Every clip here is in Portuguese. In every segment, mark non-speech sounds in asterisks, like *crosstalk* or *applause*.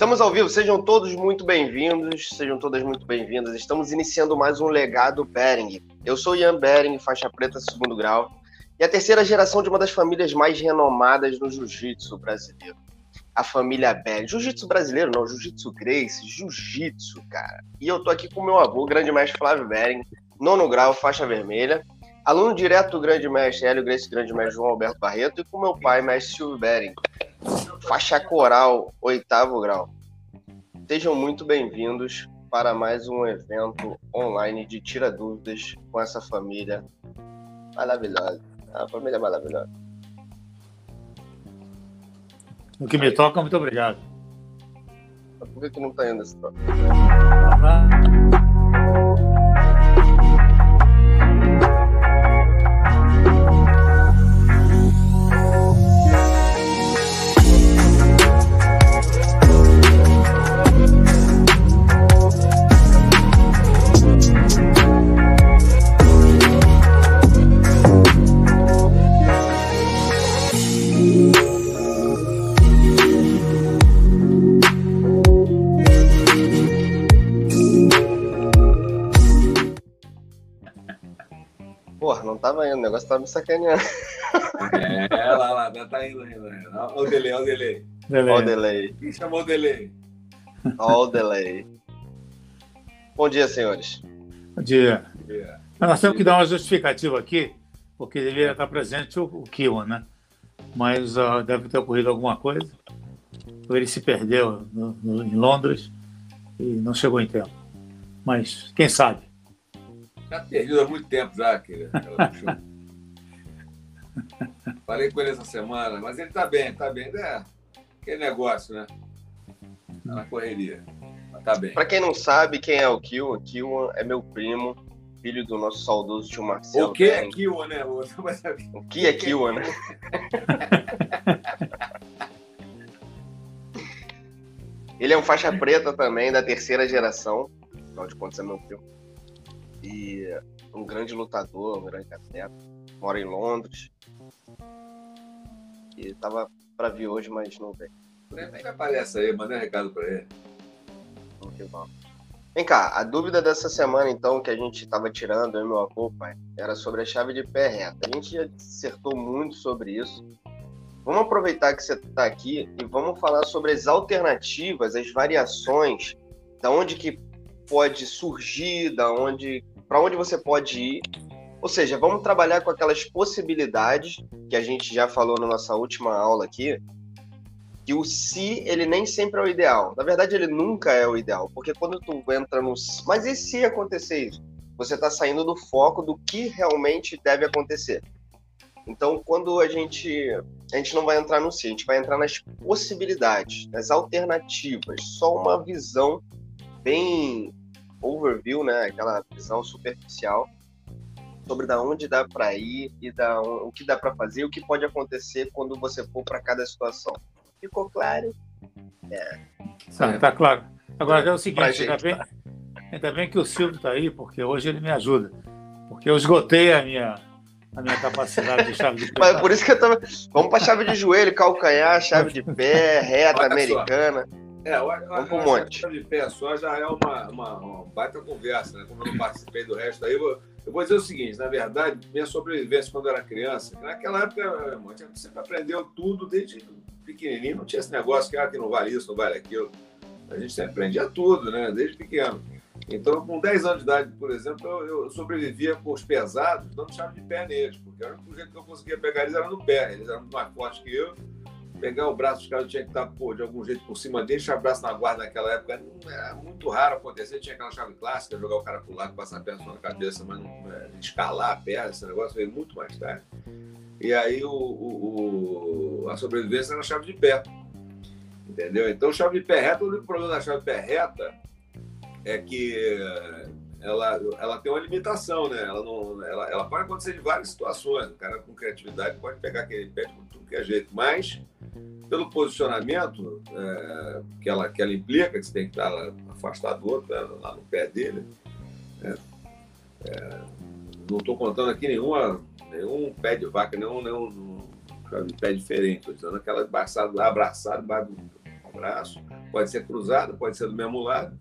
Estamos ao vivo, sejam todos muito bem-vindos, sejam todas muito bem-vindas. Estamos iniciando mais um Legado Bering. Eu sou Ian Bering, faixa preta segundo grau, e a terceira geração de uma das famílias mais renomadas no jiu-jitsu brasileiro. A família Bering. Jiu-jitsu brasileiro não, jiu-jitsu Grace, jiu-jitsu, cara. E eu tô aqui com meu avô, grande mestre Flávio Bering, nono grau, faixa vermelha, aluno direto do grande mestre Hélio Grace, grande mestre João Alberto Barreto, e com meu pai, mestre Silvio Bering, faixa coral, oitavo grau. Sejam muito bem-vindos para mais um evento online de Tira Dúvidas com essa família maravilhosa. A família maravilhosa. No que me toca, muito obrigado. Por que tu não tá indo nesse troca? Negócio tava me sacaneando. É, lá, lá, tá, tá indo ainda. Olha o delay, olha o delay. Olha o delay. Quem chamou o delay? Olha o delay. Bom dia, senhores. Bom dia. Yeah. Nós temos que dar uma justificativa aqui, porque deveria estar presente o, o Kiwan, né? Mas uh, deve ter ocorrido alguma coisa. Ele se perdeu no, no, em Londres e não chegou em tempo. Mas quem sabe? Já perdido há muito tempo já, bichona. *laughs* Falei com ele essa semana, mas ele tá bem, tá bem. É, aquele negócio, né? Tá na correria. Mas tá bem. Pra quem não sabe quem é o Kiwan, o Kiwan é meu primo, filho do nosso saudoso tio Marcelo. O que é né? Você vai saber. O que é Kiwan, né? *laughs* Ele é um faixa preta também, da terceira geração. Afinal de contas, é meu primo. E um grande lutador, um grande atleta. Mora em Londres. E tava pra vir hoje, mas não veio. Vem que aparece aí, mandei um recado pra ele. Vamos que vamos. Vem cá, a dúvida dessa semana, então, que a gente tava tirando, eu e meu avô, pai, era sobre a chave de pé reta. A gente já acertou muito sobre isso. Vamos aproveitar que você está aqui e vamos falar sobre as alternativas, as variações, da onde que pode surgir, da onde, para onde você pode ir. Ou seja, vamos trabalhar com aquelas possibilidades que a gente já falou na nossa última aula aqui, que o se ele nem sempre é o ideal. Na verdade, ele nunca é o ideal, porque quando tu entra no mas e se acontecer isso? Você está saindo do foco do que realmente deve acontecer. Então, quando a gente a gente não vai entrar no se, a gente vai entrar nas possibilidades, nas alternativas, só uma visão bem overview, né? Aquela visão superficial sobre da onde dá para ir e da o que dá para fazer, e o que pode acontecer quando você for para cada situação. Ficou claro? Tá, tá claro. Agora é o seguinte, gente, ainda bem, ainda bem que o Silvio está aí, porque hoje ele me ajuda. Porque eu esgotei a minha, a minha capacidade de chave de *laughs* Mas por isso que eu tava. Vamos para chave de joelho, calcanhar, chave de pé, reta Olha só. americana. É, eu, eu, Vamos pro eu monte. a chave de pé só já é uma, uma, uma baita conversa, né? Como eu não participei do resto aí, eu vou, eu vou dizer o seguinte, na verdade, minha sobrevivência quando eu era criança, naquela época, irmão, a gente sempre aprendeu tudo desde pequenininho, não tinha esse negócio que, ah, que não vale isso, não vale aquilo. A gente sempre aprendia tudo, né? Desde pequeno. Então, com 10 anos de idade, por exemplo, eu, eu sobrevivia com os pesados, dando chave de pé neles, porque era o jeito que eu conseguia pegar eles era no pé. Eles eram mais fortes que eu. Pegar o braço dos caras, tinha que estar, pô, de algum jeito por cima deles, deixar o braço na guarda naquela época. Era muito raro acontecer. Tinha aquela chave clássica, jogar o cara pro lado, passar a perna na cabeça, mas é, escalar a perna, esse negócio veio muito mais tarde. E aí o, o- o- a sobrevivência era a chave de pé. Entendeu? Então, chave de pé reta, o único problema da chave de pé reta é que ela, ela tem uma limitação, né? Ela, não, ela, ela pode acontecer de várias situações. O cara com criatividade pode pegar aquele pé de tudo que é jeito, mas pelo posicionamento é, que, ela, que ela implica, que você tem que estar afastado do outro, né, lá no pé dele. né? É, não estou contando aqui nenhuma, nenhum pé de vaca, nenhum, nenhum pé diferente, usando aquela abraçada, abraçada debaixo do braço, pode ser cruzada, pode ser do mesmo lado.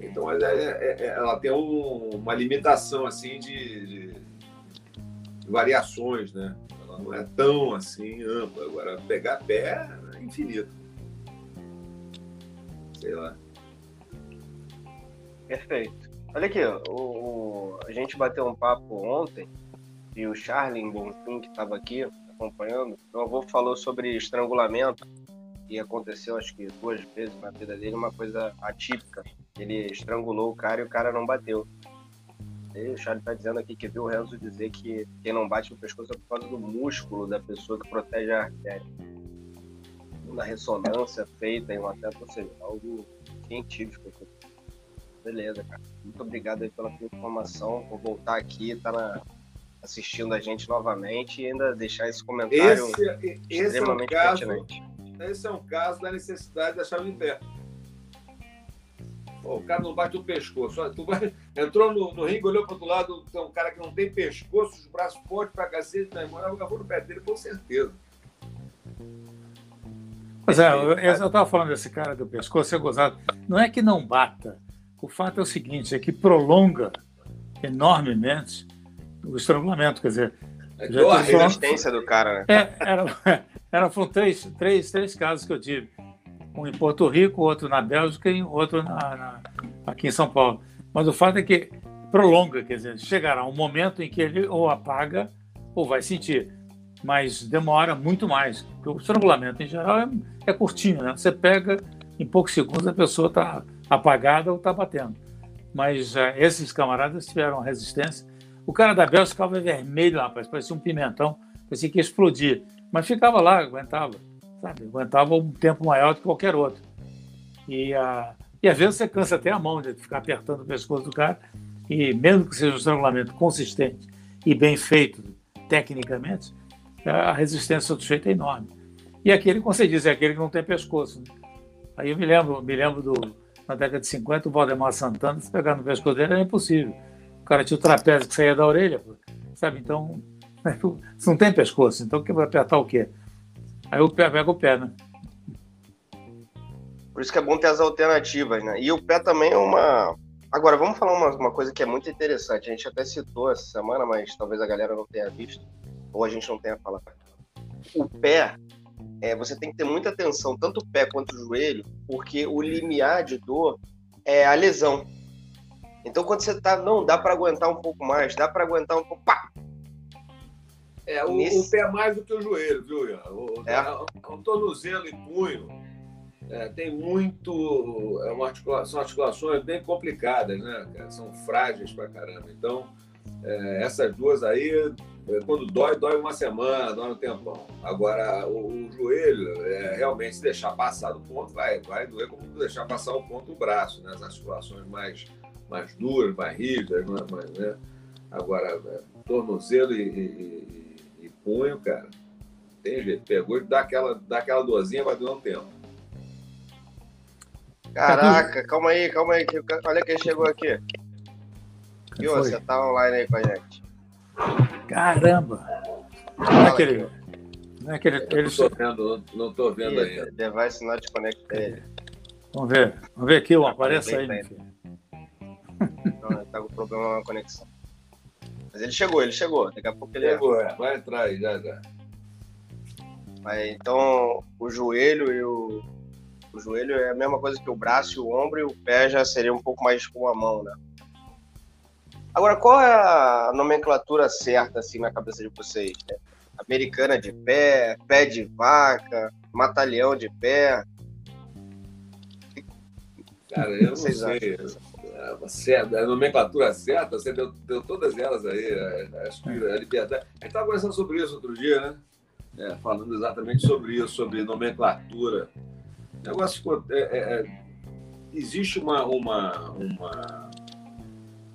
Então ela, é, é, é, ela tem um, uma limitação assim de, de, variações, né? Ela não é tão assim ampla. Agora pegar pé é infinito. Sei lá. Perfeito. Olha aqui, o, o, a gente bateu um papo ontem e o Charlie Bonfim, que estava aqui acompanhando, meu avô falou sobre estrangulamento e aconteceu acho que duas vezes na vida dele uma coisa atípica. Ele estrangulou o cara e o cara não bateu. E o Charlie está dizendo aqui que viu o Renzo dizer que quem não bate no pescoço é por causa do músculo da pessoa que protege a artéria. Uma ressonância feita em um atleta, ou seja, algo científico. Beleza, cara. Muito obrigado aí pela informação. Vou voltar aqui, tá na, assistindo a gente novamente e ainda deixar esse comentário esse, esse extremamente é um caso, pertinente. Esse é um caso da necessidade da chave em pé. Pô, o cara não bate o pescoço. Tu vai, entrou no, no ringue, olhou para outro lado, tem um cara que não tem pescoço, os braços fortes para cacete, né? eu vou no pé dele com certeza. Pois é, eu estava falando desse cara do pescoço, é gozado. Não é que não bata. O fato é o seguinte, é que prolonga enormemente o estrangulamento, quer dizer. É já a resistência do cara, né? É, era, *laughs* era, foram três, três, três casos que eu tive. Um em Porto Rico, outro na Bélgica e outro na, na, aqui em São Paulo. Mas o fato é que prolonga, quer dizer, chegará um momento em que ele ou apaga ou vai sentir. Mas demora muito mais, porque o estrangulamento em geral é, é curtinho, né? Você pega, em poucos segundos a pessoa está apagada ou está batendo. Mas uh, esses camaradas tiveram resistência o cara da Bélgica ficava vermelho, rapaz, parecia um pimentão, parecia que ia explodir. Mas ficava lá, aguentava, sabe? Aguentava um tempo maior do que qualquer outro. E, a, e às vezes você cansa até a mão de ficar apertando o pescoço do cara, e mesmo que seja um estrangulamento consistente e bem feito tecnicamente, a resistência do sujeito é enorme. E aquele, como você diz, é aquele que não tem pescoço. Né? Aí eu me lembro, me lembro do, na década de 50, o Valdemar Santana, se pegar no pescoço dele era impossível cara tinha o trapézio que saía da orelha, sabe? Então, *laughs* não tem pescoço, então que vai apertar o quê? Aí o pé pega o pé, né? Por isso que é bom ter as alternativas, né? E o pé também é uma. Agora, vamos falar uma, uma coisa que é muito interessante. A gente até citou essa semana, mas talvez a galera não tenha visto, ou a gente não tenha falado. O pé, é, você tem que ter muita atenção, tanto o pé quanto o joelho, porque o limiar de dor é a lesão. Então, quando você tá, não, dá para aguentar um pouco mais, dá para aguentar um pouco, pá! É, o, Nesse... o, pé mais do que o joelho, viu, Ian? O, é. o, o tornozelo e punho é, tem muito. É uma articula... São articulações bem complicadas, né? São frágeis pra caramba. Então, é, essas duas aí, é, quando dói, dói uma semana, dói um tempão. Agora, o, o joelho, é, realmente, se deixar passar do ponto, vai, vai doer como deixar passar o ponto do braço, né? As articulações mais mais duras, mais rígidas, mais, né? Agora, é, tornozelo e, e, e, punho, cara, tem jeito. Pegou e dá aquela, dá aquela dorzinha, vai durar um tempo. Caraca, calma aí, calma aí. Olha quem chegou aqui. E você tá online aí com a gente. Caramba! Não é aquele. Não é aquele. Ele... Não, tô vendo, não tô vendo ainda. Device not connected. Vamos ver. Vamos ver aqui, aparece aí, meu filho. Não, tá com problema na conexão. Mas ele chegou, ele chegou. Daqui a pouco ele chegou. É. Vai entrar aí, já, já. Mas, então, o joelho e o. O joelho é a mesma coisa que o braço e o ombro, e o pé já seria um pouco mais com a mão, né? Agora, qual é a nomenclatura certa, assim, na cabeça de vocês? Né? Americana de pé, pé de vaca, matalhão de pé? Cara, eu não sei. Acham? Certa, a nomenclatura certa, você deu, deu todas elas aí. Acho que a liberdade. A gente estava conversando sobre isso outro dia, né? É, falando exatamente sobre isso, sobre nomenclatura. O negócio é, é, é, existe uma, uma, uma,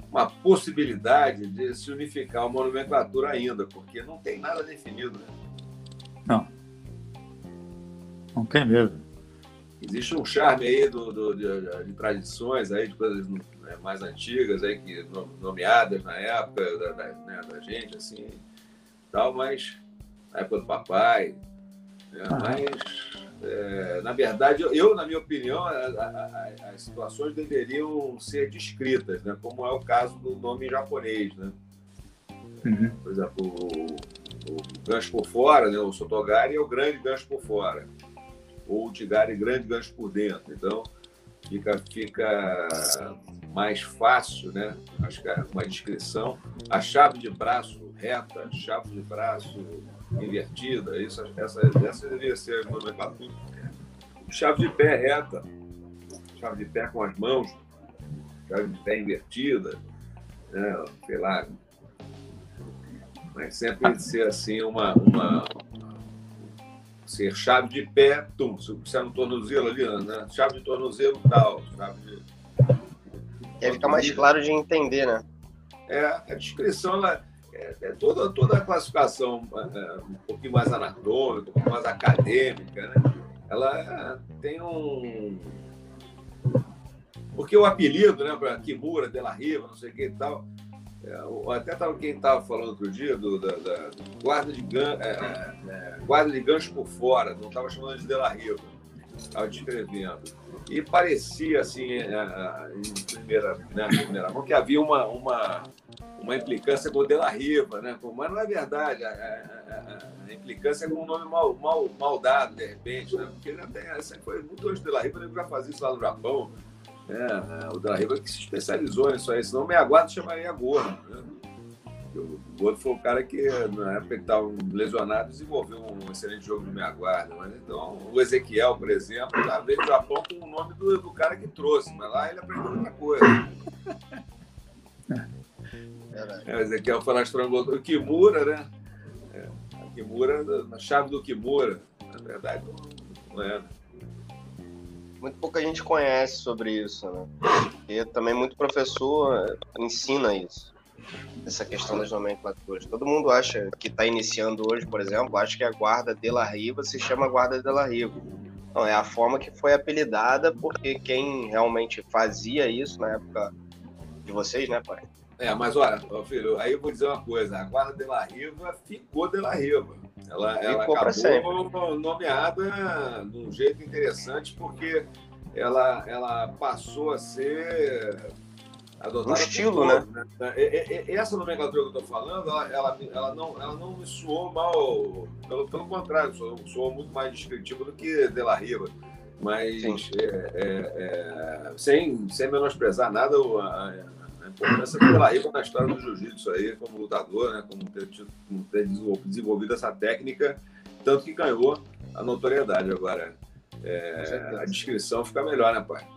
uma possibilidade de se unificar uma nomenclatura ainda, porque não tem nada definido. Né? Não. Não tem mesmo. Existe um charme aí do, do de, de, tradições aí, de coisas né, mais antigas aí, que, nomeadas na época da, da, né, da gente, assim, tal, mas na época do papai, Né? Mas, é, na verdade, eu, na minha opinião, a, a, as situações deveriam ser descritas, né? como é o caso do nome japonês. Né? Uhum. Por exemplo, o, o, gancho por fora, né? o Sotogari é o grande gancho por fora, ou o Tigari grande gancho por dentro. Então, fica, fica mais fácil, né? Acho que é uma descrição. A chave de braço reta, chave de braço invertida, isso, essa, essa deveria ser a nomenclatura. Chave de pé reta, chave de pé com as mãos, chave de pé invertida, né? sei lá. Mas sempre ser assim uma, uma ser chave de pé, tum, se é no tornozelo ali, né? Chave de tornozelo tal, chave de. E aí fica mais claro de entender, né? É, a descrição ela, é, é toda, toda a classificação é, é, um pouquinho mais anatômica, um pouquinho mais acadêmica, né? Ela tem um. Porque o apelido, né, para Kimura, Della Riva, não sei o que e tal, é, até tava, quem estava falando outro dia do, da, da guarda, de gan, é, é, é, guarda de gancho por fora, não estava chamando de Della Riva, estava descrevendo. E parecia, assim, é, é, em primeira, né, primeira mão, que havia uma, uma, uma implicância com o Della Riva, né? mas não é verdade. A, a, a implicância é com um nome mal, mal, mal dado, de repente, né? porque tem, essa foi muito antes do Della Riva, ele já fazia isso lá no Japão. É, o Della Riva que se especializou nisso aí, senão o Meia Guarda chamaria Gordo. Né? O Gordo foi o cara que, na época que estava lesionado, desenvolveu um excelente jogo de meia guarda. Mas, então, o Ezequiel, por exemplo, já veio do Japão com o nome do, do cara que trouxe, mas lá ele aprendeu outra coisa. É, o Ezequiel foi lá estrangulou o Kimura, né? É, a Kimura, a chave do Kimura. Na verdade, não é. Muito pouca gente conhece sobre isso, né? E também muito professor ensina isso, essa questão das nomenclaturas. Todo mundo acha que está iniciando hoje, por exemplo, acha que a guarda de la Riva se chama guarda de la Riva. Não, é a forma que foi apelidada porque quem realmente fazia isso na época de vocês, né, pai? É, mas olha, filho, aí eu vou dizer uma coisa: a guarda de la Riva ficou de la Riva. Ela, ela acabou nomeada de um jeito interessante porque ela, ela passou a ser adotada. Um estilo, né? né? Essa nomenclatura que eu estou falando, ela, ela, ela, não, ela não me soou mal, pelo, pelo contrário, soou, soou muito mais descritiva do que de la Riva. Mas é, é, é, sem, sem menosprezar nada a, a importância do Delaíba na história do jiu-jitsu aí, como lutador, né, como ter, como ter desenvolvido essa técnica, tanto que ganhou a notoriedade agora. É, a descrição fica melhor, né, pai?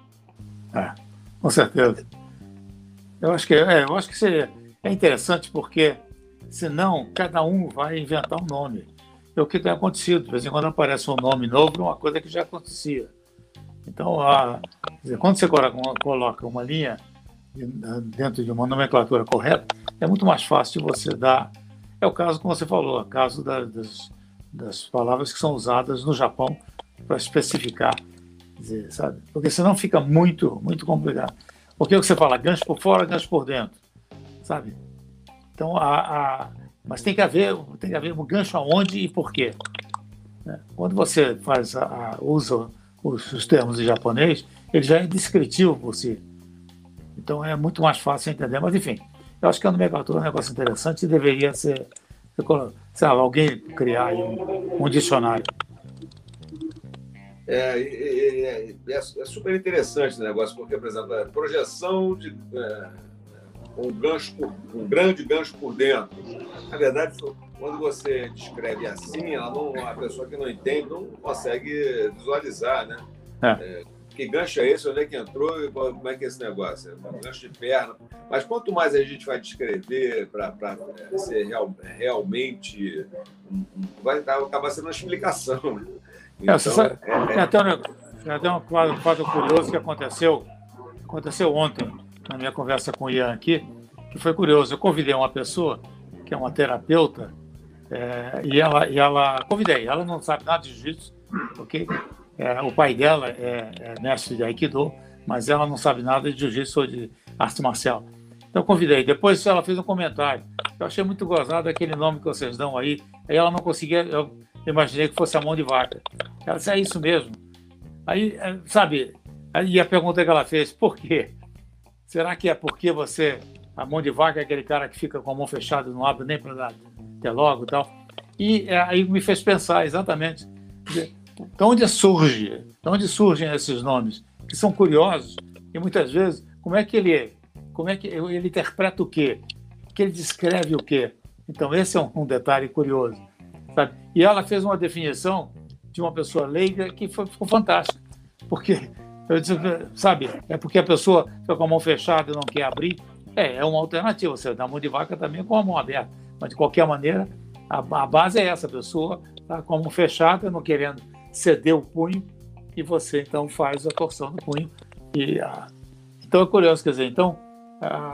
É, com certeza. Eu acho que, é, eu acho que seria, é interessante porque senão cada um vai inventar um nome. É o que tem acontecido. De vez em quando aparece um nome novo, uma coisa que já acontecia. Então, a, quando você coloca uma linha dentro de uma nomenclatura correta, é muito mais fácil de você dar. É o caso, como você falou, o caso da, das, das palavras que são usadas no Japão para especificar, dizer, sabe? Porque senão fica muito, muito complicado. Porque o que você fala, gancho por fora, gancho por dentro, sabe? Então, a, a, mas tem que haver, tem que haver um gancho aonde e por quê. Né? Quando você faz a, a, usa os, os termos em japonês, ele já é descritivo por si. Então é muito mais fácil entender. Mas, enfim, eu acho que a nomenclatura é um negócio interessante e deveria ser, sei lá, alguém criar um, um dicionário. É, é, é, é, super interessante o negócio, porque, por exemplo, a projeção de é, um, gancho por, um grande gancho por dentro. Na verdade, quando você descreve assim, ela não, a pessoa que não entende não consegue visualizar, né? É que gancho é esse? Onde é que entrou? E como é que é esse negócio? É um gancho de perna. Mas quanto mais a gente vai descrever para é, ser real, realmente. Vai acabar sendo uma explicação. Né? Então, é, sabe, é, é... Tem até, um, até um quadro, curioso que aconteceu, aconteceu ontem, na minha conversa com o Ian aqui, que foi curioso. Eu convidei uma pessoa, que é uma terapeuta, é, e, ela, e ela. Convidei, ela não sabe nada de jiu-jitsu, ok? É, o pai dela é, é, mestre de Aikido, mas ela não sabe nada de jiu-jitsu ou de arte marcial. Então convidei. Depois ela fez um comentário. Eu achei muito gozado aquele nome que vocês dão aí. Aí ela não conseguia. Eu, imaginei que fosse a mão de vaca. Ela disse, é isso mesmo. Aí, é, sabe, aí a pergunta que ela fez, por quê? Será que é porque você, a mão de vaca é aquele cara que fica com a mão fechada, não abre nem para dar até logo e tal? E é, aí me fez pensar exatamente de onde surge, de onde surgem esses nomes, que são curiosos e muitas vezes como é que ele como é que ele interpreta o quê, que ele descreve o quê. Então esse é um, um detalhe curioso, sabe? E ela fez uma definição de uma pessoa leiga que foi, ficou fantástica, porque disse, sabe, é porque a pessoa fica com a mão fechada e não quer abrir. É, é uma alternativa. Você dá mão de vaca também com a mão aberta. Mas, de qualquer maneira, a, a base é essa: a pessoa está com a mão fechada, não querendo ceder o punho, e você então faz a torção do punho. E. Então é curioso, quer dizer, então,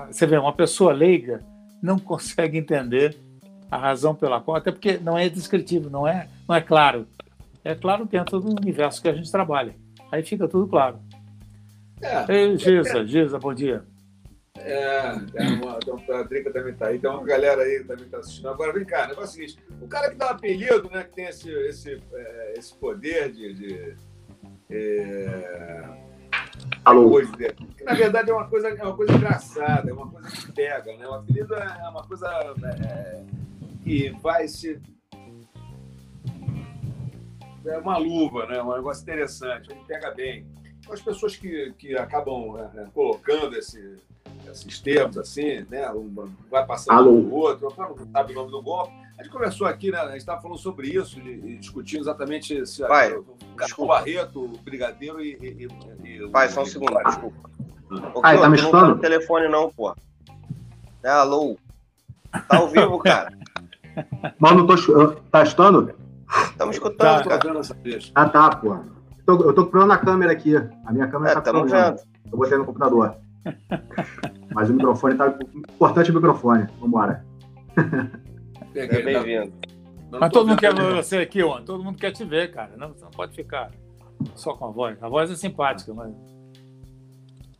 você vê, uma pessoa leiga não consegue entender a razão pela qual, até porque não é descritivo, não é, não é claro. É claro dentro do universo que a gente trabalha. Aí fica tudo claro. É, Ei, Giza, é, Giza, bom dia. É, uma, então, a Drica também está aí, tem uma galera aí que também está assistindo. Agora, vem cá, o negócio é o seguinte: o cara que dá um apelido, né, que tem esse, esse, é, esse poder de. de é, Alô. Que na verdade é uma coisa, é uma coisa engraçada, é uma coisa que pega, né? O apelido é uma coisa é, que vai se é uma luva, né? um negócio interessante, ele pega bem. As pessoas que, que acabam é, colocando esse, esses termos assim, né? Um, vai passando Alô. um outro, não sabe o nome do golpe. A gente conversou aqui, né? A gente estava falando sobre isso e, e discutindo exatamente se Vai, o, o Barreto, o Brigadeiro e. e, e Vai, só um segundo, desculpa. Ô, ah, tá me escutando? Não tá no telefone, não, pô. É alô. Tá ao vivo, cara. Mano, tô, tá escutando? Estamos escutando, tá, cara. Ah, tá, pô. Tô, eu tô procurando a câmera aqui. A minha câmera é, tá vendo. Eu botei no computador. Mas o microfone tá. Importante o microfone. Vambora. É bem-vindo. Mas todo mundo quer ver você aqui, ó. Todo mundo quer te ver, cara. Não, você não pode ficar só com a voz. A voz é simpática, mas.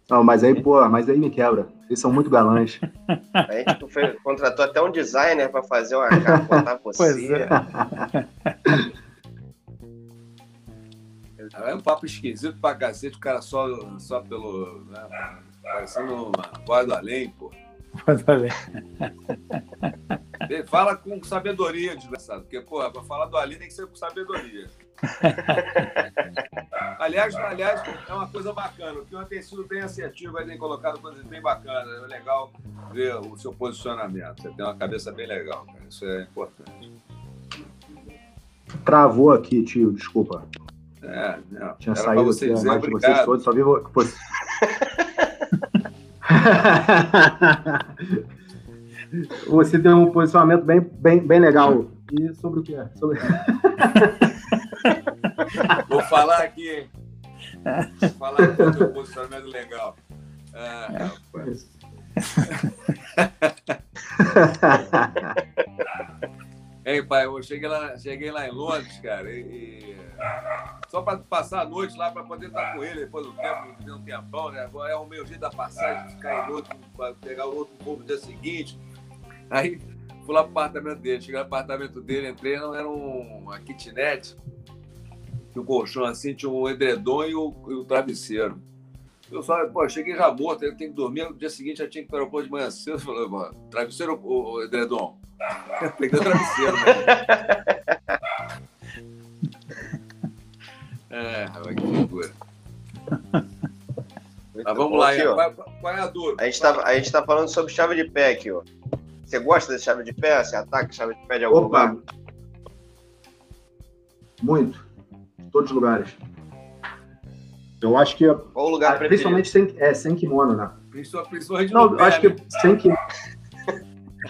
Não, mas aí, pô, mas aí me quebra. Vocês são muito galãs. A gente foi, contratou até um designer para fazer uma capa, botar *laughs* você. Pois é. É um papo esquisito pra cacete, o cara só, só pelo. Né, parecendo uma voz do além, pô. Voz do além. Fala com sabedoria, desgraçado. Porque, porra, pra falar do além tem que ser com sabedoria. aliás, aliás, é uma coisa bacana. O Kion tem sido bem assertivo, vai ter colocado coisas bem bacanas. É legal ver o seu posicionamento. Você tem uma cabeça bem legal, cara. Isso é importante. Travou aqui, tio, desculpa. É, não. Tinha Era saído você dizer, mais de vocês todos, só vi *laughs* você. tem um posicionamento bem, bem, bem legal. E sobre o que é? Sobre... *laughs* Vou falar aqui? Vou falar aqui do posicionamento legal. Ah, rapaz. *laughs* Ei, pai, eu cheguei lá, cheguei lá em Londres, cara, e, e... só para passar a noite lá para poder estar com ele depois do tempo, de um tempão, né? É o meu jeito da passagem, ficar em outro, para pegar o outro povo no dia seguinte. Aí fui lá pro apartamento dele, cheguei no apartamento dele, entrei, não era um, uma kitnet, que o colchão assim tinha um edredom e o, e o travesseiro. Eu só, pô, cheguei já morto, eu tenho que dormir, no dia seguinte já tinha que ir para o aeroporto de manhã cedo. Eu falei, travesseiro ou, ou edredom? Peguei o travesseiro. Né? *laughs* é, que figura. Mas vamos bom, lá, aqui, qual, qual, é a dúvida? A gente, tá, a gente tá falando sobre chave de pé aqui, ó. Você gosta de chave de pé? Você ataca chave de pé de algum Opa. lugar? Muito. Em todos os lugares. Eu acho que. Qual o lugar ah, Principalmente sem, é, sem kimono, né? Principalmente Não, eu acho que né? sem kimono.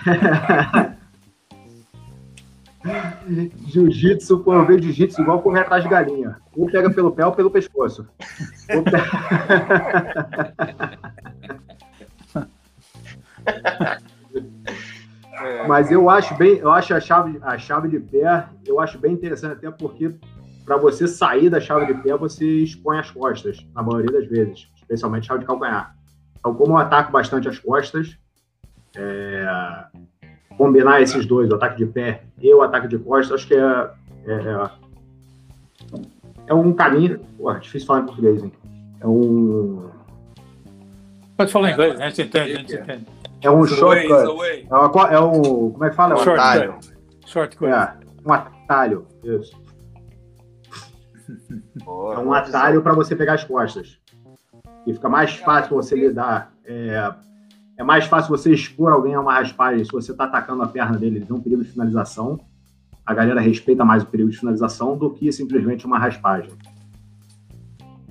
*laughs* *laughs* Jiu-jitsu, pô, eu vejo jiu-jitsu igual correr atrás de galinha. Ou pega pelo pé ou pelo pescoço. Ou pega... Mas eu acho bem, eu acho a chave, a chave de pé, eu acho bem interessante, até porque para você sair da chave de pé, você expõe as costas, na maioria das vezes, especialmente chave de calcanhar. Então, como eu ataco bastante as costas, é, combinar esses dois, o ataque de pé e o ataque de costas, acho que é, É, é um caminho. Porra, difícil falar em português, hein? É um. Pode falar em inglês, a gente entende, a gente entende. É um shortcut. É, uma, é um. Como é que fala? É um Short atalho. cut. Short cut. É, um atalho. Isso. Boa, É um atalho para você pegar as costas. E fica mais fácil você lidar. É, é mais fácil você expor alguém a uma raspagem se você está atacando a perna dele, ele tem um de finalização. A galera respeita mais o perigo de finalização do que simplesmente uma raspagem.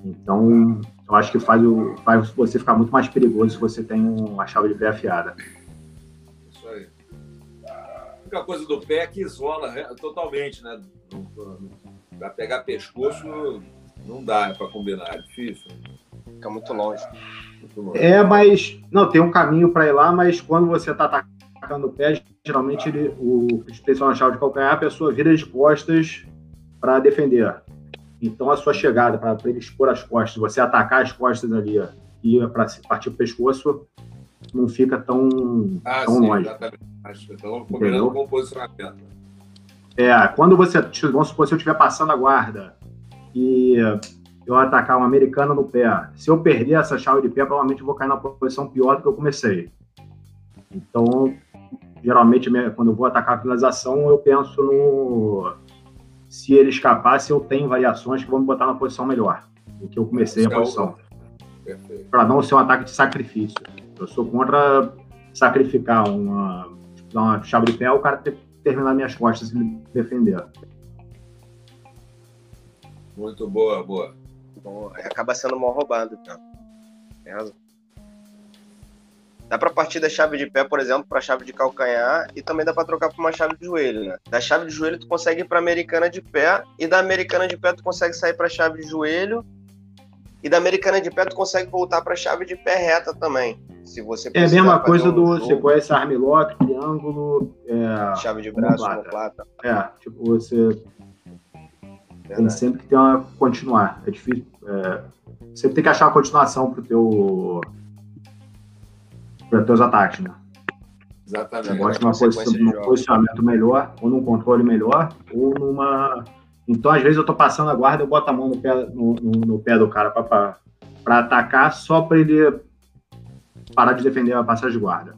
Então, eu acho que faz, o, faz você ficar muito mais perigoso se você tem uma chave de pé afiada. Isso aí. A única coisa do pé é que isola né, totalmente, né? Para pegar pescoço, não dá para combinar, é difícil. Fica muito longe. Muito longe. É, mas. Não, tem um caminho para ir lá, mas quando você está atacando o pé, geralmente ele, o especial na chave de calcanhar, a pessoa vira de costas para defender. Então a sua chegada para ele expor as costas, você atacar as costas ali ó, e para partir o pescoço, não fica tão, Ah, tão sim, longe. exatamente. Então, combinando com o posicionamento. É, quando você. Vamos supor, se eu estiver passando a guarda e eu atacar um americano no pé, se eu perder essa chave de pé, provavelmente eu vou cair na posição pior do que eu comecei. Então, geralmente, quando eu vou atacar a finalização, eu penso no. Se ele escapar, se eu tenho variações que vão me botar na posição melhor do que eu comecei a é posição. Para não ser um ataque de sacrifício. Eu sou contra sacrificar uma, dar uma chave de pé, o cara ter que terminar minhas costas e me defender. Muito boa, boa. Acaba sendo mal roubado, então. Tem razão. Dá pra partir da chave de pé, por exemplo, pra chave de calcanhar e também dá pra trocar por uma chave de joelho, né? Da chave de joelho tu consegue ir pra americana de pé e da americana de pé tu consegue sair pra chave de joelho e da americana de pé tu consegue voltar pra chave de pé reta também. Se você É a mesma coisa um do. jogo, Você conhece armlock, triângulo. É, chave de braço, Omoplata. omoplata. é, tipo, você tem Verdade. sempre que ter uma continuar. É difícil. É, sempre tem que achar uma continuação pro teu. para teus ataques, né? Você Exatamente. gosta de uma num posicionamento melhor, ou num controle melhor, ou numa. Então, às vezes, eu tô passando a guarda, eu boto a mão no pé, no, no- no pé do cara para atacar, só para ele parar de defender a passagem de guarda.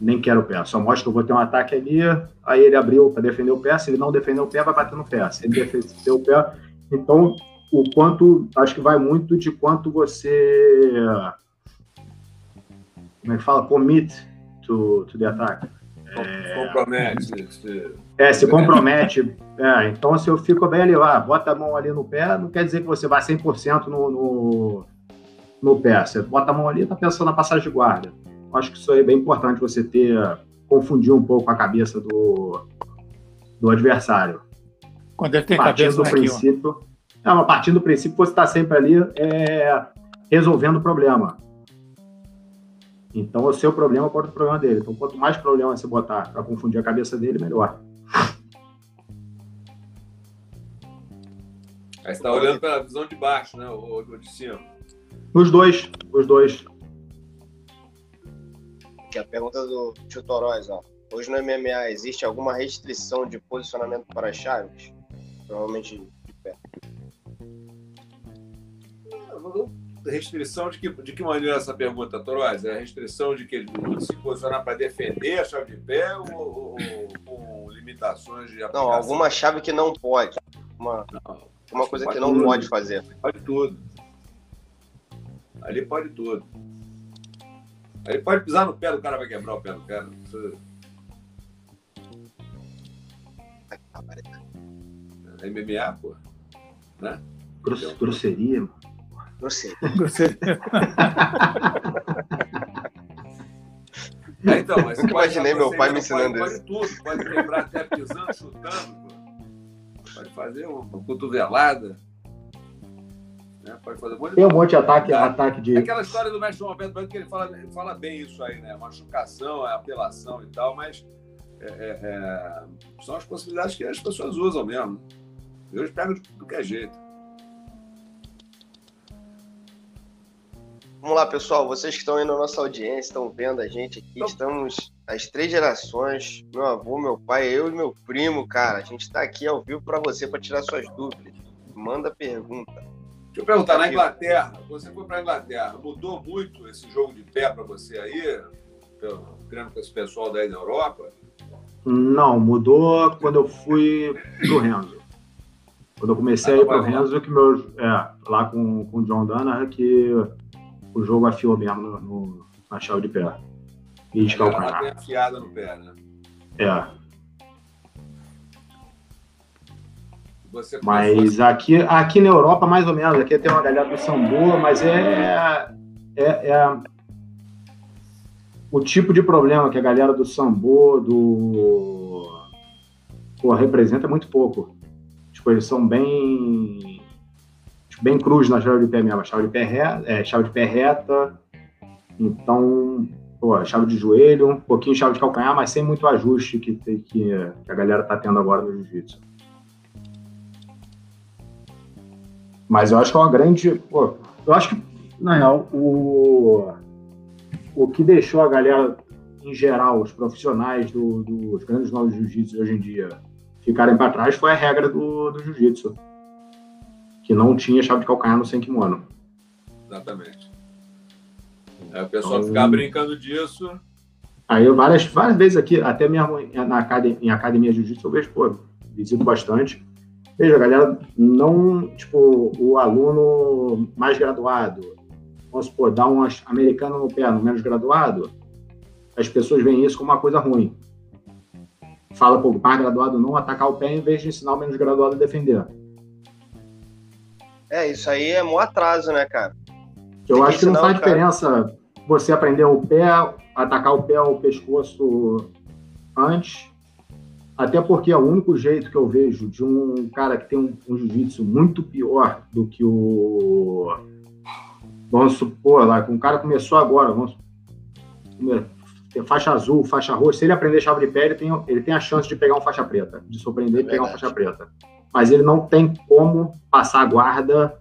Nem quero o pé, só mostra que eu vou ter um ataque ali, aí ele abriu para defender o pé, se ele não defender o pé, vai bater no pé. Se ele defender o pé, então o quanto, acho que vai muito de quanto você, como é que fala, commit to, to the attack. Compromete. se- É, se compromete. É, então, se eu fico bem ali, ah, bota a mão ali no pé, não quer dizer que você vai 100% no, no, no pé. Você bota a mão ali e tá pensando na passagem de guarda. Acho que isso aí é bem importante você ter, confundir um pouco a cabeça do, do adversário. Quando ele tem partindo cabeça do princípio. É, mas partindo do princípio você está sempre ali é, resolvendo o problema. Então, o seu problema ser o problema dele. Então, quanto mais problema você botar para confundir a cabeça dele, melhor. Aí você tá olhando pela visão de baixo, né? Ou ou de cima. Os dois, os dois. Que é a pergunta do Tio Toróis, ó. Hoje no MMA existe alguma restrição de posicionamento para chaves? Provavelmente de pé. Restrição de que, de que maneira essa pergunta, Toroz? É a restrição de que de se posicionar para defender a chave de pé ou, com limitações de aplicação? Não, alguma chave que não pode. Uma, Não, uma coisa que pode não tudo. pode fazer. Pode tudo. Ali pode tudo. Ali pode pisar no pé do cara, vai quebrar o pé do cara. É MMA, pô. Gross- grosseria. Não sei. Você- É, então, mas Nunca imaginei meu você pai me ensinando pode, isso. Pode tudo, pode quebrar até pisando, chutando, pô. Pode fazer uma cotovelada. Né? Pode fazer um monte de Tem um monte de ataque, ataque de. Aquela história do mestre João Alberto Branco que ele fala, ele fala bem isso aí, né? Machucação, é apelação e tal, mas é, é, é, são as possibilidades que as pessoas usam mesmo. Deus pega de tudo que é jeito. Vamos lá, pessoal. Vocês que estão aí na nossa audiência, estão vendo a gente aqui. Então- Estamos as três gerações, meu avô, meu pai, eu e meu primo, cara. A gente tá aqui ao vivo para você para tirar suas dúvidas. Manda pergunta. Deixa eu perguntar, na Inglaterra, você foi para Inglaterra, mudou muito esse jogo de pé para você aí, treinando com esse pessoal daí da Europa? Não, mudou quando eu fui pro Renzo. Quando eu comecei ah, a ir pro Renzo, que meu, é, lá com, com o John Dana, que o jogo afiou mesmo no, no, na chave de pé. E de calcanhar. Ela afiada no pé, né? É. mas aqui, aqui na Europa, mais ou menos, aqui tem uma galera do Sambo, mas é, é, é, o tipo de problema que a galera do Sambo, do. Pô, representa muito pouco. Tipo, eles são bem. Tipo, bem cruz na chave de pé mesmo. Chave de pé, reta, é, chave de pé reta. Então, pô, chave de joelho, um pouquinho chave de calcanhar, mas sem muito ajuste que, que, que a galera tá tendo agora no jiu-jitsu. Mas eu acho que é uma grande. Pô, eu acho que, na real, o, o que deixou a galera, em geral, os profissionais do, dos grandes nomes de jiu-jitsu hoje em dia ficarem para trás foi a regra do, do jiu-jitsu, que não tinha chave de calcanhar no sem kimono. Exatamente. É, o pessoal então, ficava brincando disso. Aí eu várias, várias vezes aqui, até mesmo na academia, em academia de jiu-jitsu, eu vejo, pô, visito bastante. Veja, galera, não, tipo, o aluno mais graduado, vamos supor, dá um americano no pé, no menos graduado, as pessoas veem isso como uma coisa ruim fala para o mais graduado não atacar o pé em vez de ensinar o menos graduado a defender. É, isso aí é um atraso, né, cara? Eu acho que não faz diferença você aprender o pé, atacar o pé ou o pescoço antes, até porque é o único jeito que eu vejo de um cara que tem um, um jiu-jitsu muito pior do que o. Vamos supor, lá, um cara começou agora, vamos faixa azul, faixa roxa, se ele aprender chave de pé, ele tem, ele tem a chance de pegar uma faixa preta, de surpreender e pegar uma faixa preta. Mas ele não tem como passar a guarda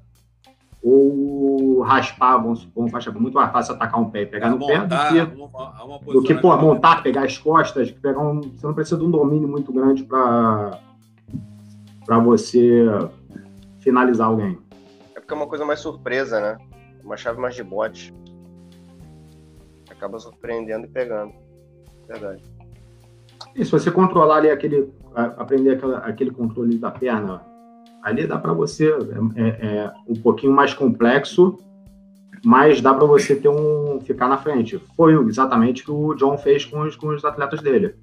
ou raspar, vamos supor, faixa muito mais fácil atacar um pé e pegar no pé do que, uma, uma do que pô, montar, pegar as costas, pegar um, você não precisa de um domínio muito grande para para você finalizar alguém. É porque é uma coisa mais surpresa, né? Uma chave mais de bote acaba surpreendendo e pegando. Verdade. E se você controlar ali aquele, aprender aquela, aquele controle da perna, ali dá para você, é, é, é, um pouquinho mais complexo, mas dá para você ter um, ficar na frente. Foi exatamente o que o John fez com os, com os atletas dele.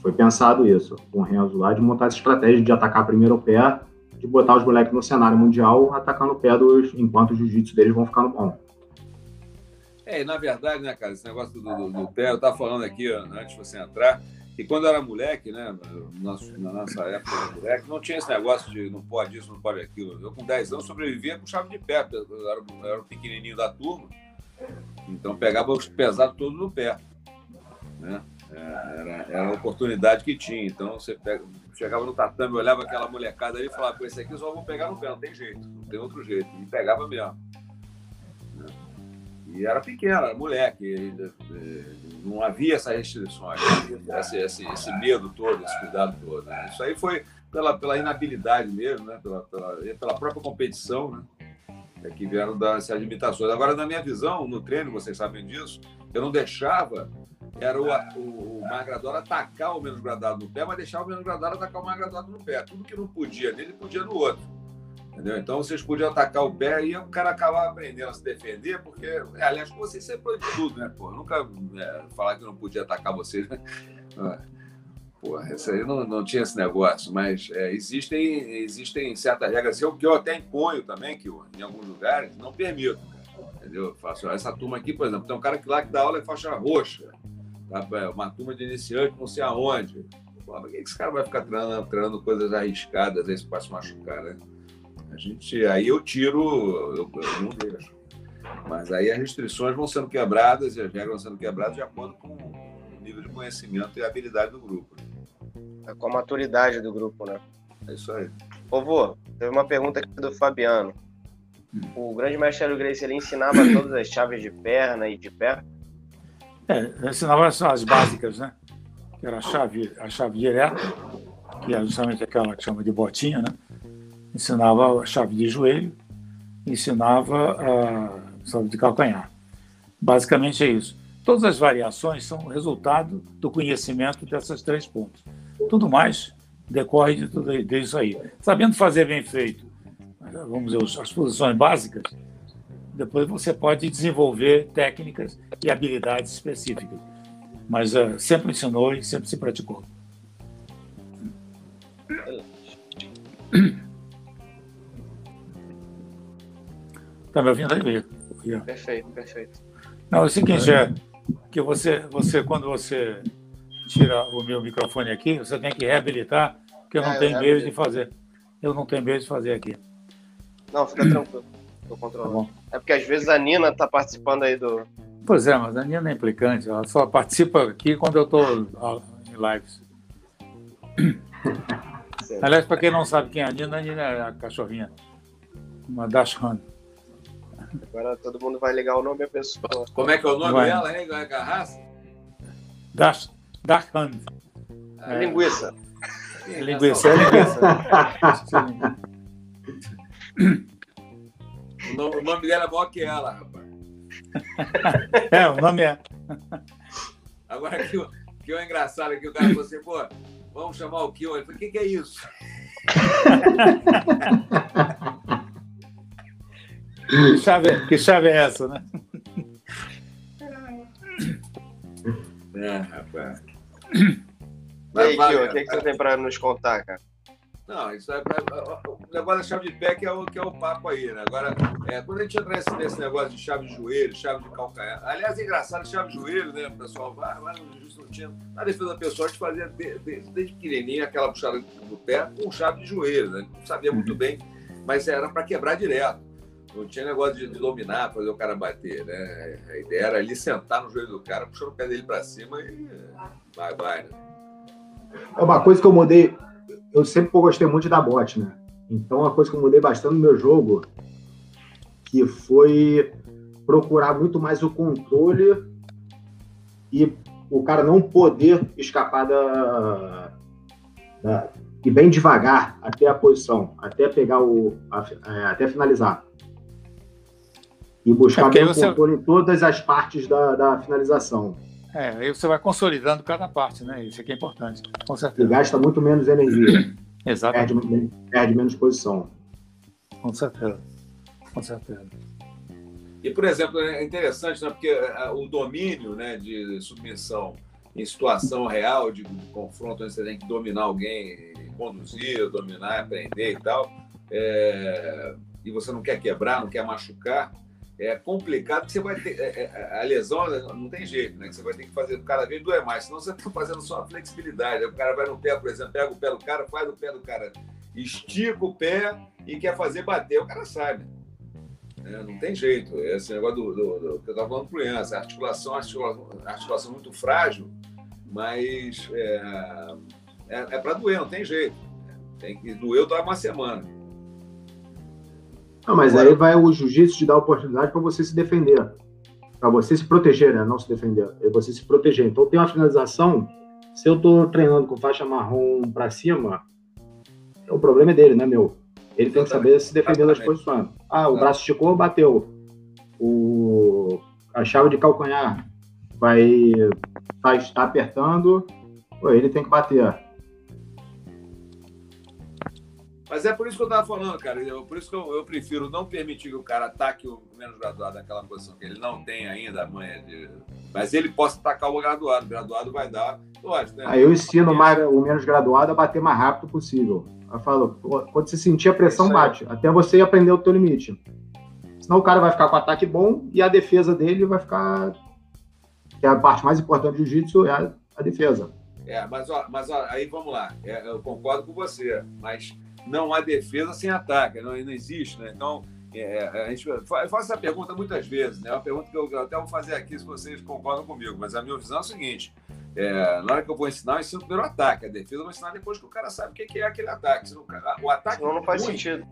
Foi pensado isso, com o Renzo lá, de montar essa estratégia de atacar primeiro o pé, de botar os moleques no cenário mundial, atacando o pé dos, enquanto o jiu-jitsu deles vão ficando bom. É, na verdade, né, cara, esse negócio do, do, do pé, eu estava falando aqui antes de você entrar, que quando eu era moleque, né, nosso, na nossa época de moleque, não tinha esse negócio de não pode isso, não pode aquilo. Eu, com 10 anos, sobrevivia com chave de pé, eu era, eu era o pequenininho da turma, então pegava os pesados todos no pé. Né? É, era, era a oportunidade que tinha. Então você pega, chegava no tatame, olhava aquela molecada ali e falava: com esse aqui só vou pegar no pé, não tem jeito, não tem outro jeito. E pegava mesmo. E era pequeno, era moleque, não havia essas restrições, esse, esse, esse, medo todo, esse cuidado todo. Né? Isso aí foi pela, pela inabilidade mesmo, né? pela, pela, pela própria competição, né? É que vieram essas limitações. Agora, na minha visão, no treino, vocês sabem disso, eu não deixava era o, o, o mais graduado atacar o menos gradado no pé, mas deixar o menos gradado atacar o mais graduado no pé. Tudo que não podia nele, podia no outro. Entendeu? Então vocês podiam atacar o pé e o cara acabava aprendendo a se defender, porque, é, aliás, vocês sempre de tudo, né? Pô, nunca é, falar que não podia atacar vocês, né? Pô, isso aí não, não tinha esse negócio, mas é, existem, existem certas regras eu, que eu até imponho também, que eu, em alguns lugares não permito, entendeu? Eu faço, essa turma aqui, por exemplo, tem um cara que lá que dá aula é faixa roxa, tá? É uma turma de iniciante, não sei aonde. Pô, por que esse cara vai ficar treinando, treinando coisas arriscadas aí se pode se machucar, né? A gente, aí eu tiro, eu, eu não deixo. Mas aí as restrições vão sendo quebradas e as regras vão sendo quebradas de acordo com o nível de conhecimento e habilidade do grupo. É com a maturidade do grupo, né? É isso aí. Vovô, teve uma pergunta aqui do Fabiano. O grande mestre Hélio Gracie, ele ensinava *coughs* todas as chaves de perna e de pé? É, ensinava as básicas, né? Que era a chave, a chave direta, que é justamente aquela que chama de botinha, né? Ensinava a chave de joelho, ensinava a chave de calcanhar. Basicamente é isso. Todas as variações são resultado do conhecimento dessas três pontos. Tudo mais decorre de tudo disso aí. Sabendo fazer bem feito, vamos dizer, as posições básicas, depois você pode desenvolver técnicas e habilidades específicas. Mas uh, sempre ensinou e sempre se praticou. Está me ouvindo aí? Perfeito, perfeito. Não, é o seguinte, é que você, você, quando você tira o meu microfone aqui, você tem que reabilitar, porque eu não é, tenho medo de fazer. Eu não tenho medo de fazer aqui. Não, fica tranquilo. Tô controlando. Tá é porque às vezes a Nina tá participando aí do. Pois é, mas a Nina é implicante. Ela só participa aqui quando eu estou em lives. Aliás, para quem não sabe quem é a Nina, a Nina é a cachorrinha. Uma Dash Hunt. Agora todo mundo vai ligar o nome da pessoa. Como é que é o nome vai. dela, hein? É a raça? Dash, Dash Hunt. É. Linguiça. É linguiça, *laughs* é linguiça. O nome dela é maior que ela, rapaz. É, o nome é. Agora que o que é engraçado aqui, o cara falou assim, pô, vamos chamar o Kion. Ele falou, o que, que é isso? *laughs* que, chave, que chave é essa, né? É, rapaz. E aí, Kion, o que, que você tem para nos contar, cara? Não, isso é, é, o negócio da chave de pé que é o, que é o papo aí, né? Agora, é, quando a gente entra nesse, nesse negócio de chave de joelho, chave de calcanhar. Aliás, é engraçado, chave de joelho, né? O pessoal vai, vai no justo não tinha. Na defesa pessoal, a gente fazia desde, desde pequenininho aquela puxada do pé com chave de joelho, né? Não sabia muito uhum. bem, mas era para quebrar direto. Não tinha negócio de, dominar, fazer o cara bater, né? A ideia era ali sentar no joelho do cara, puxando o pé dele para cima e vai, vai, né? É uma coisa que eu mudei eu sempre gostei muito da bot, né? Então, uma coisa que eu mudei bastante no meu jogo, que foi procurar muito mais o controle e o cara não poder escapar da, da e bem devagar até a posição, até pegar o, a, é, até finalizar. E buscar é o você... controle em todas as partes da, da finalização. É, aí você vai consolidando cada parte, né? Isso aqui é importante, com certeza. E gasta muito menos energia. *clears throat* Exato. Perde, perde menos posição. Com certeza. Com certeza. E, por exemplo, é interessante, né, porque é, o domínio né, de submissão em situação real, de, de confronto, onde você tem que dominar alguém, conduzir, dominar, aprender e tal, é, e você não quer quebrar, não quer machucar, é complicado que você vai ter. É, é, a lesão não tem jeito, né? Que você vai ter que fazer cada vez doer mais, senão você está fazendo só a flexibilidade. o cara vai no pé, por exemplo, pega o pé do cara, faz o pé do cara, estica o pé e quer fazer bater, o cara sabe. É, não tem jeito. Esse negócio do, do, do que eu estava falando com criança, articulação, articulação, articulação muito frágil, mas é, é, é para doer, não tem jeito. Tem que doer, dói uma semana. Não, mas aí vai o jiu-jitsu te dar a oportunidade para você se defender. Para você se proteger, né? Não se defender. É você se proteger. Então tem uma finalização. Se eu tô treinando com faixa marrom para cima, o problema é dele, né, meu? Ele tem que saber se defender das posições. Ah, o braço esticou, bateu. O, a chave de calcanhar vai tá, está apertando, ele tem que bater. Mas é por isso que eu estava falando, cara. Eu, por isso que eu, eu, prefiro não permitir que o cara ataque o menos graduado naquela posição que ele não tem ainda a manha de. Mas ele possa atacar o graduado. O graduado vai dar. Lógico, né? Aí eu ensino mais, o menos graduado a bater mais rápido possível. Eu falo, quando você sentir a pressão, bate. Até você aprender o teu limite. Senão o cara vai ficar com ataque bom e a defesa dele vai ficar. Que é a parte mais importante do jiu-jitsu é a, a defesa. É, mas, ó, mas ó, aí vamos lá. É, eu concordo com você, mas não há defesa sem ataque, não, não existe, né? Então, é, é a gente faz essa pergunta muitas vezes, né? É uma pergunta que eu até vou fazer aqui se vocês concordam comigo, mas a minha visão é o seguinte: é, na hora que eu vou ensinar, eu ensino primeiro o ataque, a defesa eu vou ensinar depois que o cara sabe o que é aquele ataque. O ataque não, não faz sentido.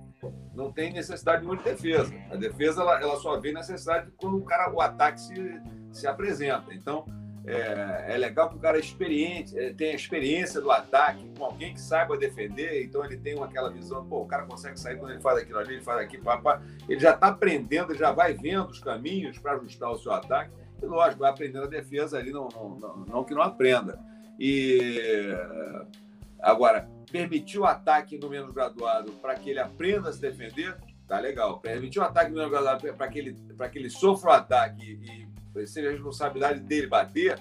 Não tem necessidade de muita defesa. A defesa ela, ela só vê necessidade quando o cara o ataque se, se apresenta. Então é, é, legal que o cara é experiente, é, tem a experiência do ataque, com alguém que saiba defender, então ele tem aquela visão, pô, o cara consegue sair quando ele faz aquilo ali, ele faz aqui, papá. Ele já está aprendendo, já vai vendo os caminhos para ajustar o seu ataque. E lógico, vai aprendendo a defesa ali, não, não, não, não que não aprenda. E agora, permitir o ataque no menos graduado para que ele aprenda a se defender, tá legal. Permitir o ataque no menos graduado para que, ele, que ele sofra o ataque e seja a responsabilidade dele bater,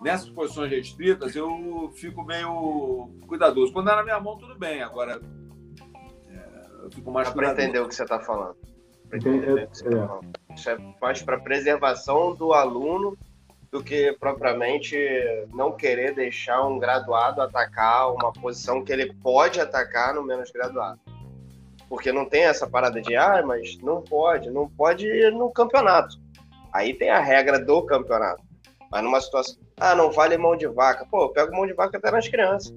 nessas posições restritas, eu fico meio cuidadoso. Quando é na minha mão, tudo bem. Agora, é, eu fico mais para entender o que você está falando. entender o que você tá falando. Isso é mais para preservação do aluno do que propriamente não querer deixar um graduado atacar uma posição que ele pode atacar no menos graduado. Porque não tem essa parada de, ah, mas não pode, não pode no campeonato. Aí tem a regra do campeonato. Mas numa situação, ah, não vale mão de vaca. Pô, eu pego mão de vaca até nas crianças.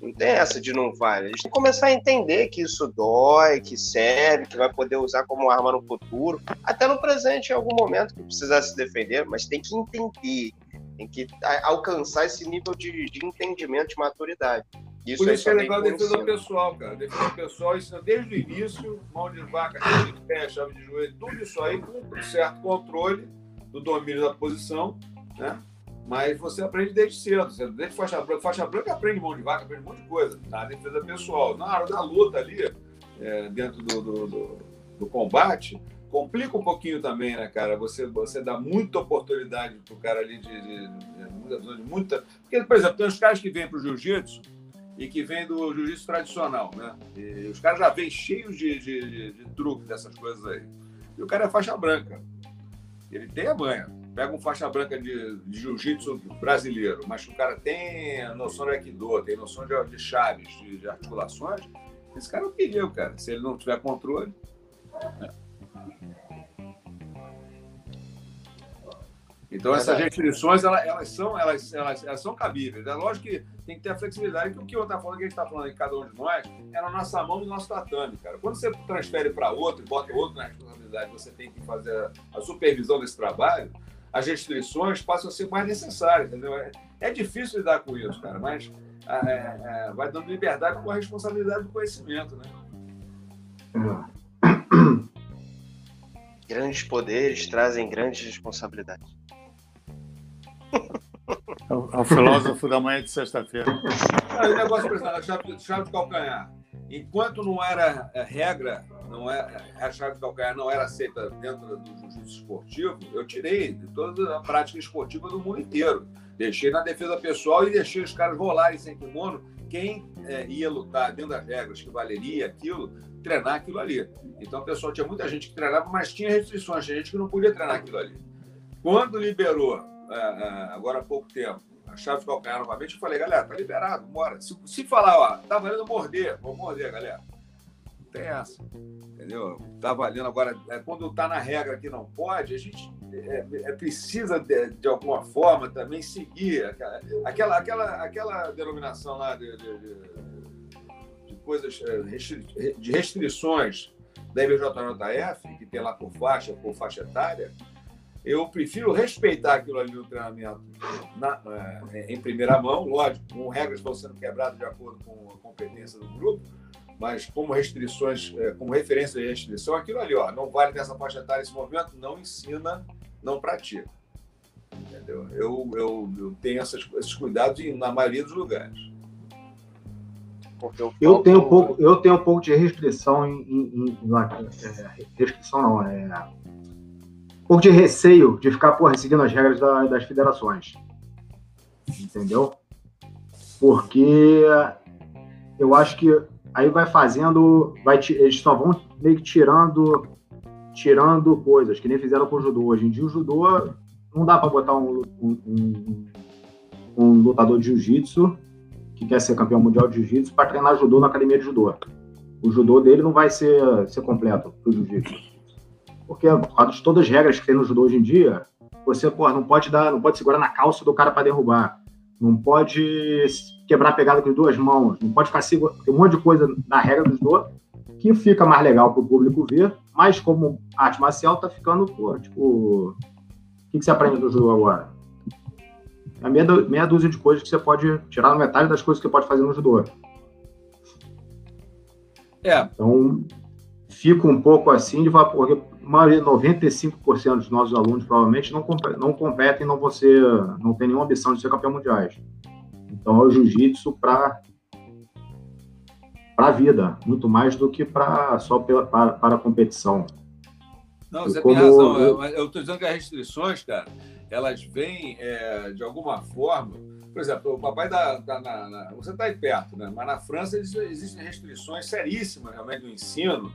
Não tem essa de não vale. Eles têm que começar a entender que isso dói, que serve, que vai poder usar como arma no futuro, até no presente, em algum momento que precisar se defender, mas tem que entender, tem que alcançar esse nível de, de entendimento, de maturidade. Isso Por isso que é legal a defesa pessoal, cara. A defesa pessoal ensina desde o início, mão de vaca, chave de pé, chave de joelho, tudo isso aí com um certo controle do domínio da posição, né? Mas você aprende desde cedo. Você, desde faixa branca, faixa branca aprende mão de vaca, aprende um monte de coisa. Na defesa pessoal. Na hora da luta ali, é, dentro do, do, do, do, combate, complica um pouquinho também, né, cara? Você, você dá muita oportunidade pro cara ali de, de, de, de muita. Porque, por exemplo, tem os caras que vêm pro jiu-jitsu e que vem do jiu-jitsu tradicional, né? E os caras já vêm cheios de, de, de, de, truque dessas coisas aí. E o cara é faixa branca. Ele tem a manha. Pega um faixa branca de, de jiu-jitsu brasileiro, mas o cara tem noção de aikido, tem noção de, de chaves, de, de articulações. Esse cara é um perigo, cara. Se ele não tiver controle. Né? Então, essas restrições, elas, elas, são, elas, elas, elas, são cabíveis. É lógico que tem que ter a flexibilidade, que o que eu estou falando, que a gente está falando em cada um de nós, é na nossa mão e no nosso tatame, cara. Quando você transfere para outro e bota outro na responsabilidade, você tem que fazer a supervisão desse trabalho, as restrições passam a ser mais necessárias, entendeu? É, é difícil lidar com isso, cara, mas é, é, vai dando liberdade com a responsabilidade do conhecimento, né? Grandes poderes trazem grandes responsabilidades. É o, é *laughs* filósofo da manhã de sexta-feira. o negócio, a chave, chave de calcanhar. Enquanto não era é, regra, não é, a chave de calcanhar não era aceita dentro do jiu-jitsu esportivo, eu tirei de toda a prática esportiva do mundo inteiro. Deixei na defesa pessoal e deixei os caras rolarem sem kimono. Quem é, ia lutar dentro das regras que valeria aquilo, treinar aquilo ali. Então, pessoal, tinha muita gente que treinava, mas tinha restrições, tinha gente que não podia treinar aquilo ali. Quando liberou é, é, agora há pouco tempo, a chave de calcanhar novamente, eu falei, galera, tá liberado, bora. Se, se falar, ó, tá valendo morder, vou morder, galera. Não tem essa. Entendeu? Tá valendo. Agora, é, quando tá na regra que não pode, a gente é, é, precisa, de, de, alguma forma, também seguir aquela, aquela, aquela, aquela denominação lá de, de, de, de coisas, é, de restrições da IBJJF, que tem lá por faixa, por faixa etária, eu prefiro respeitar aquilo ali no treinamento na, é, em primeira mão, lógico, com regras que estão sendo quebradas de acordo com a competência do grupo, mas como restrições, é, como referência de restrição, aquilo ali, ó, não vale nessa faixa etária esse movimento, não ensina, não pratica. Entendeu? Eu, eu, eu tenho essas, esses cuidados na maioria dos lugares. Eu, eu, tenho um pouco, eu tenho um pouco de restrição em, em, em, é, restrição não, é um pouco de receio de ficar, porra, seguindo as regras da, das federações. Entendeu? Porque eu acho que aí vai fazendo, vai, eles só vão meio que tirando, tirando coisas, que nem fizeram com o judô. Hoje em dia o judô não dá para botar um, um, um, um, lutador de jiu-jitsu que quer ser campeão mundial de jiu-jitsu para treinar judô na academia de judô. O judô dele não vai ser, ser completo pro jiu-jitsu. Porque de todas as regras que tem no judô hoje em dia, você porra, não pode dar, não pode segurar na calça do cara para derrubar. Não pode quebrar a pegada com as duas mãos. Não pode ficar segurando. Tem um monte de coisa na regra do judô que fica mais legal para o público ver, mas como arte marcial tá ficando, pô, tipo. O que, que você aprende do judô agora? É meia, meia dúzia de coisas que você pode tirar metade das coisas que você pode fazer no judô. É. Então, fico um pouco assim de falar, porque 95% dos nossos alunos provavelmente não, não competem, não ser, não tem nenhuma ambição de ser campeão mundiais. Então, é o jiu-jitsu para para a vida, muito mais do que para só pela, para, para a competição. Não, você como... tem razão. Eu estou dizendo que as restrições, cara, elas vêm é, de alguma forma. Por exemplo, o papai da, da na, na, você está aí perto, né? Mas na França existem restrições seríssimas realmente do ensino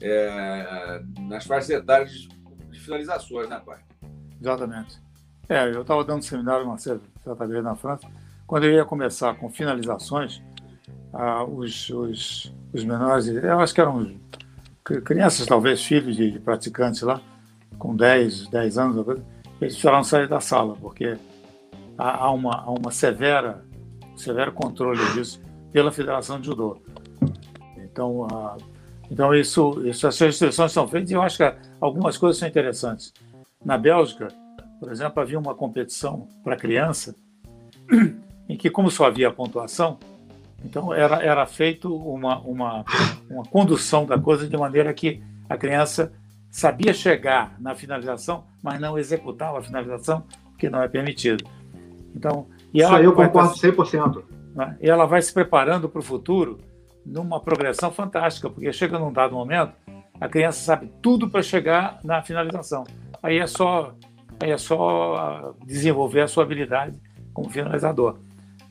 é, nas faixas etárias de, de finalizações, né, pai? Exatamente. É, eu estava dando seminário uma certa vez na França. Quando eu ia começar com finalizações, ah, os, os, os menores, eu acho que eram crianças, talvez filhos de, de praticantes lá, com 10, 10 anos, eles precisaram sair da sala, porque há, há uma, há uma severa, severo controle disso pela Federação de Judô. Então, a, então isso, isso, essas restrições são feitas e eu acho que algumas coisas são interessantes. Na Bélgica, por exemplo, havia uma competição para criança *clears throat* em que, como só havia pontuação, então era, era feito uma, uma, uma condução da coisa de maneira que a criança sabia chegar na finalização, mas não executava a finalização, porque não é permitido. Então, e ela Isso aí eu concordo 100%. Né? E ela vai se preparando para o futuro numa progressão fantástica, porque chega num dado momento, a criança sabe tudo para chegar na finalização. Aí é só aí é só ah, desenvolver a sua habilidade como finalizador.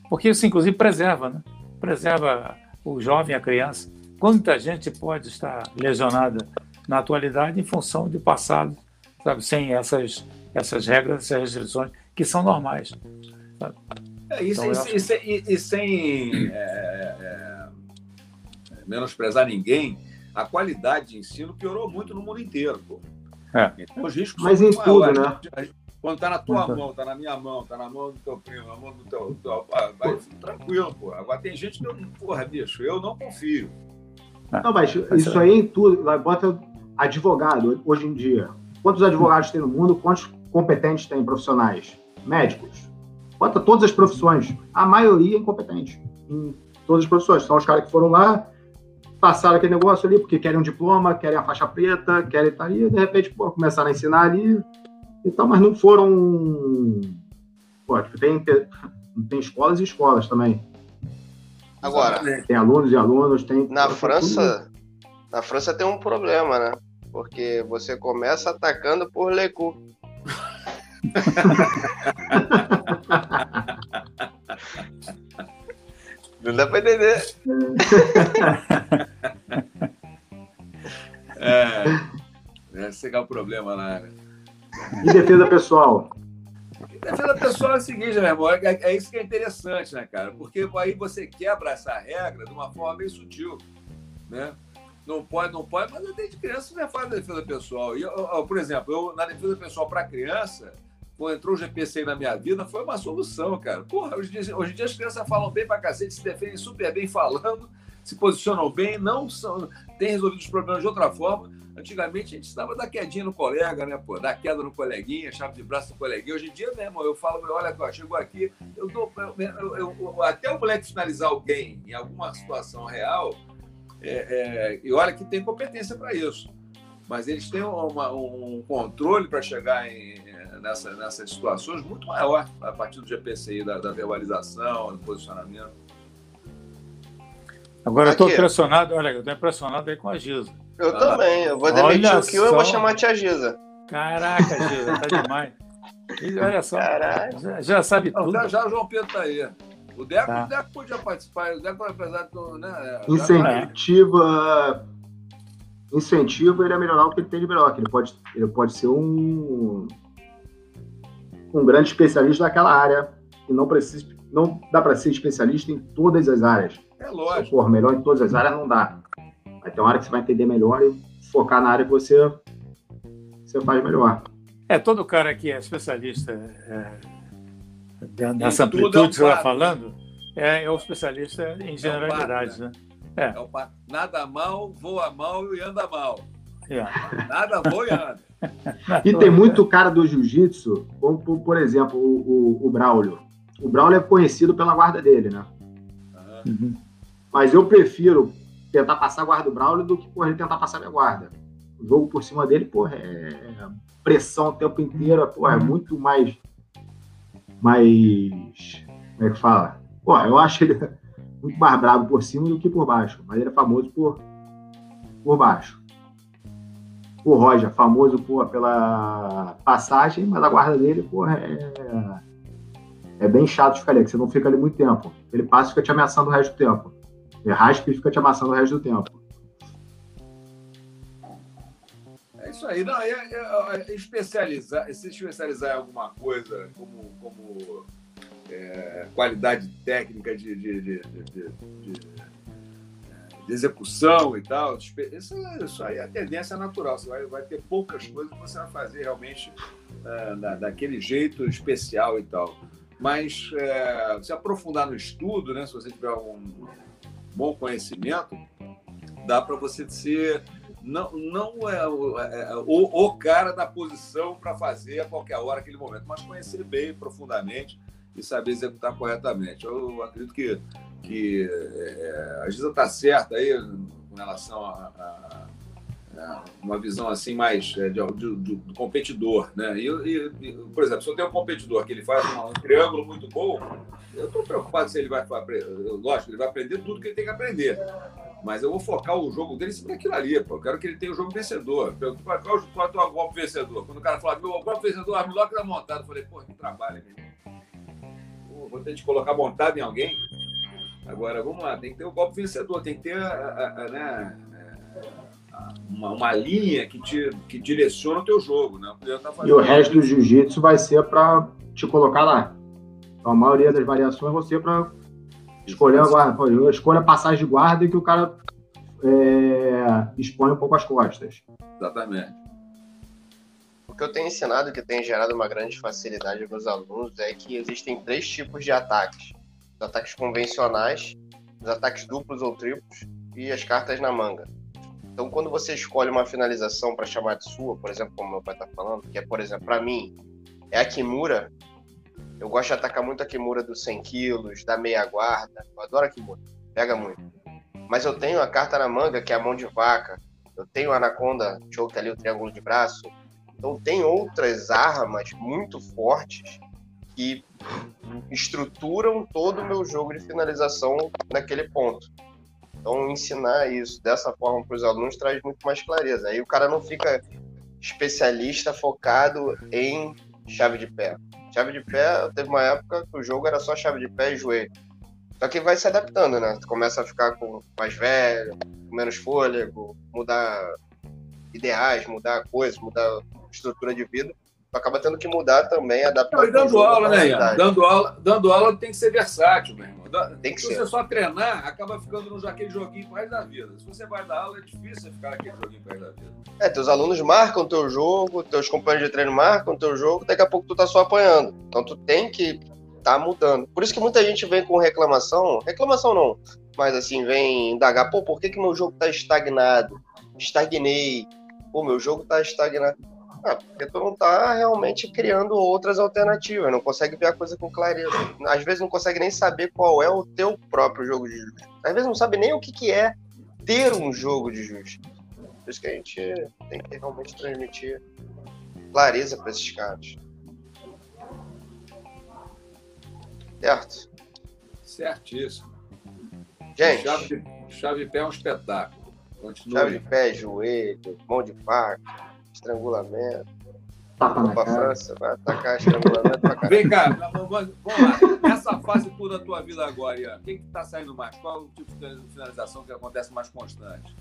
Porque isso, inclusive, preserva, né? Preserva o jovem, a criança. Quanta gente pode estar lesionada na atualidade em função de passado, sabe, sem essas, essas regras, essas restrições que são normais. É, isso, então, e, acho... e, e, sem é, é, menosprezar ninguém, a qualidade de ensino piorou muito no mundo inteiro. Pô. É. Então, os riscos Mas em tudo, né? Quando tá na tua uhum. mão, tá na minha mão, tá na mão do teu primo, na mão do teu. Do teu vai tranquilo, pô. Agora tem gente que eu, porra, bicho, eu não confio. Não, mas isso aí em tudo, bota advogado hoje em dia. Quantos advogados tem no mundo? Quantos competentes tem profissionais? Médicos. Bota todas as profissões. A maioria é incompetente em todas as profissões. São os caras que foram lá, passaram aquele negócio ali porque querem um diploma, querem a faixa preta, querem estar ali, de repente pô, começaram a ensinar ali e tal, mas não foram. Pô, tipo, tem, tem escolas e escolas também. Agora. Tem alunos e alunos, tem. Na França, na França tem um problema, né? Porque você começa atacando por Lecu. *laughs* Não dá pra entender. *laughs* é, esse é o problema lá. Né? E defesa pessoal? defesa pessoal é o seguinte, meu irmão, é, é, isso que é interessante, né, cara? Porque aí você quebra essa regra de uma forma bem sutil, né? Não pode, não pode, mas desde criança já faz a defesa pessoal. E, eu, por exemplo, eu, na defesa pessoal para criança, quando entrou o GPC na minha vida, foi uma solução, cara. Porra, hoje, em dia, hoje em dia as crianças falam bem pra cacete, se defendem super bem falando, se posicionam bem, não são, têm resolvido os problemas de outra forma. Antigamente a gente estava da quedinha no colega, né, pô? Da queda no coleguinha, chave de braço no coleguinha. Hoje em dia mesmo, eu falo, olha, chegou aqui, eu dou. Eu, eu, eu, até o moleque finalizar alguém em alguma situação real, é, é, e olha que tem competência para isso. Mas eles têm uma, um controle para chegar em, nessa, nessas situações muito maior a partir do GPCI, da, da verbalização, do posicionamento. Agora eu estou impressionado, olha, eu estou impressionado aí com a Giza. Eu ah, também, eu vou demitir o Kio e eu vou chamar a tia Giza. Caraca, Giza, tá demais. *laughs* E olha só, já, já, sabe tudo. Já, já o João Pedro tá aí. O Deco, tá. o Deco podia participar, o Deco, apesar de. Né, incentiva. Incentiva ele a melhorar o que ele tem de melhor. Ele pode, ele pode ser um, um grande especialista naquela área. E não, precisa, não dá para ser especialista em todas as áreas. É lógico. Se for melhor em todas as áreas, não dá. Vai ter uma hora que você vai entender melhor e focar na área que você, você faz melhor. É, todo cara que é especialista é, nessa amplitude é que você está falando, é, é o especialista em generalidades, é né? É. é nada mal, voa mal e anda mal. É. Nada bom e anda. *laughs* E tem muito cara do jiu-jitsu, como por exemplo o, o, o Braulio. O Braulio é conhecido pela guarda dele, né? Uhum. Mas eu prefiro tentar passar a guarda do Braulio do que ele tentar passar a minha guarda. O jogo por cima dele, porra, é pressão o tempo inteiro, porra, é muito mais. Mais. Como é que fala? Pô, eu acho ele *laughs* muito mais bravo por cima do que por baixo, mas ele é famoso por, por baixo. O Roger, famoso por, pela passagem, mas a guarda dele, porra, é, é bem chato de ficar ali, que você não fica ali muito tempo. Ele passa e fica te ameaçando o resto do tempo. Ele raspa e fica te amassando o resto do tempo. Isso aí. Não, é, é, é especializar, se especializar em alguma coisa como, como é, qualidade técnica de, de, de, de, execução e tal, isso, isso aí é a tendência natural. Você vai, vai ter poucas coisas que você vai fazer realmente é, da, daquele jeito especial e tal. Mas é, se aprofundar no estudo, né, se você tiver um bom conhecimento, dá para você ser não, não é o, é, o, o, cara da posição para fazer a qualquer hora, aquele momento, mas conhecer bem profundamente e saber executar corretamente. Eu acredito que, que é, a Giza está certa aí com relação a, a, a, uma visão assim mais é, de, de, do competidor. Né? E, e, por exemplo, se eu tenho um competidor que ele faz um triângulo muito bom, eu estou preocupado se ele vai aprender. Lógico, ele vai aprender tudo que ele tem que aprender. Mas eu vou focar o jogo dele em cima daquilo ali, pô. Eu quero que ele tenha o jogo vencedor. Qual, qual, qual é o golpe vencedor? Quando o cara fala, meu golpe vencedor, a Armlock tá montado, eu falei, pô, que trabalho, meu vou ter que colocar montado em alguém. Agora, vamos lá, tem que ter o golpe vencedor, tem que ter a, a, a, né, uma, uma, linha que, te, que direciona o teu jogo. Né? Tá e o resto do jiu-jitsu vai ser para te colocar lá. Então, a maioria das variações vai ser para escolher a guarda. Eu escolho a passagem de guarda e que o cara é, expõe um pouco as costas. Exatamente. O que eu tenho ensinado, que tem gerado uma grande facilidade para os alunos, é que existem três tipos de ataques: os ataques convencionais, os ataques duplos ou triplos e as cartas na manga. Então, quando você escolhe uma finalização para chamar de sua, por exemplo, como meu pai está falando, que é, por exemplo, para mim, é a Kimura. Eu gosto de atacar muito a Kimura dos 100 quilos, da meia guarda. Eu adoro a Kimura, pega muito. Mas eu tenho a carta na manga, que é a mão de vaca. Eu tenho a Anaconda, choke ali, o triângulo de braço. Então, tem outras armas muito fortes que estruturam todo o meu jogo de finalização naquele ponto. Então, ensinar isso dessa forma para os alunos traz muito mais clareza. Aí o cara não fica especialista focado em chave de pé. Chave de pé, teve uma época que o jogo era só chave de pé e joelho. Só que vai se adaptando, né? Tu começa a ficar com mais velho, com menos fôlego, mudar ideais, mudar coisas, mudar estrutura de vida, acaba tendo que mudar também, adaptar. Não, dando aula, né, Ian? Dando aula, dando aula tem que ser versátil, meu irmão. Tem que Se ser. você só treinar, acaba ficando no aquele joguinho pro resto da vida. Se você vai dar aula, é difícil ficar naquele joguinho pro resto da vida. É, teus alunos marcam teu jogo, teus companheiros de treino marcam teu jogo, daqui a pouco tu tá só apanhando. Então tu tem que tá mudando. Por isso que muita gente vem com reclamação, reclamação não, mas assim, vem indagar, pô, por que que meu jogo tá estagnado? Estagnei. Pô, meu jogo tá estagnado. Ah, porque tu não tá realmente criando outras alternativas, não consegue ver a coisa com clareza. Às vezes não consegue nem saber qual é o teu próprio jogo de justiça. Às vezes não sabe nem o que, que é ter um jogo de justiça. Por isso que a gente tem que realmente transmitir clareza para esses caras. Certo? Certíssimo. Gente. Chave, chave pé é um espetáculo. Continue. Chave de pé, joelho, mão de faca estrangulamento. Tapa na França, vai atacar estrangulamento pra cá. Vem cá, vamos lá. Nessa fase toda da tua vida agora, Ian, quem que tá saindo mais? Qual é o tipo de finalização que acontece mais constante?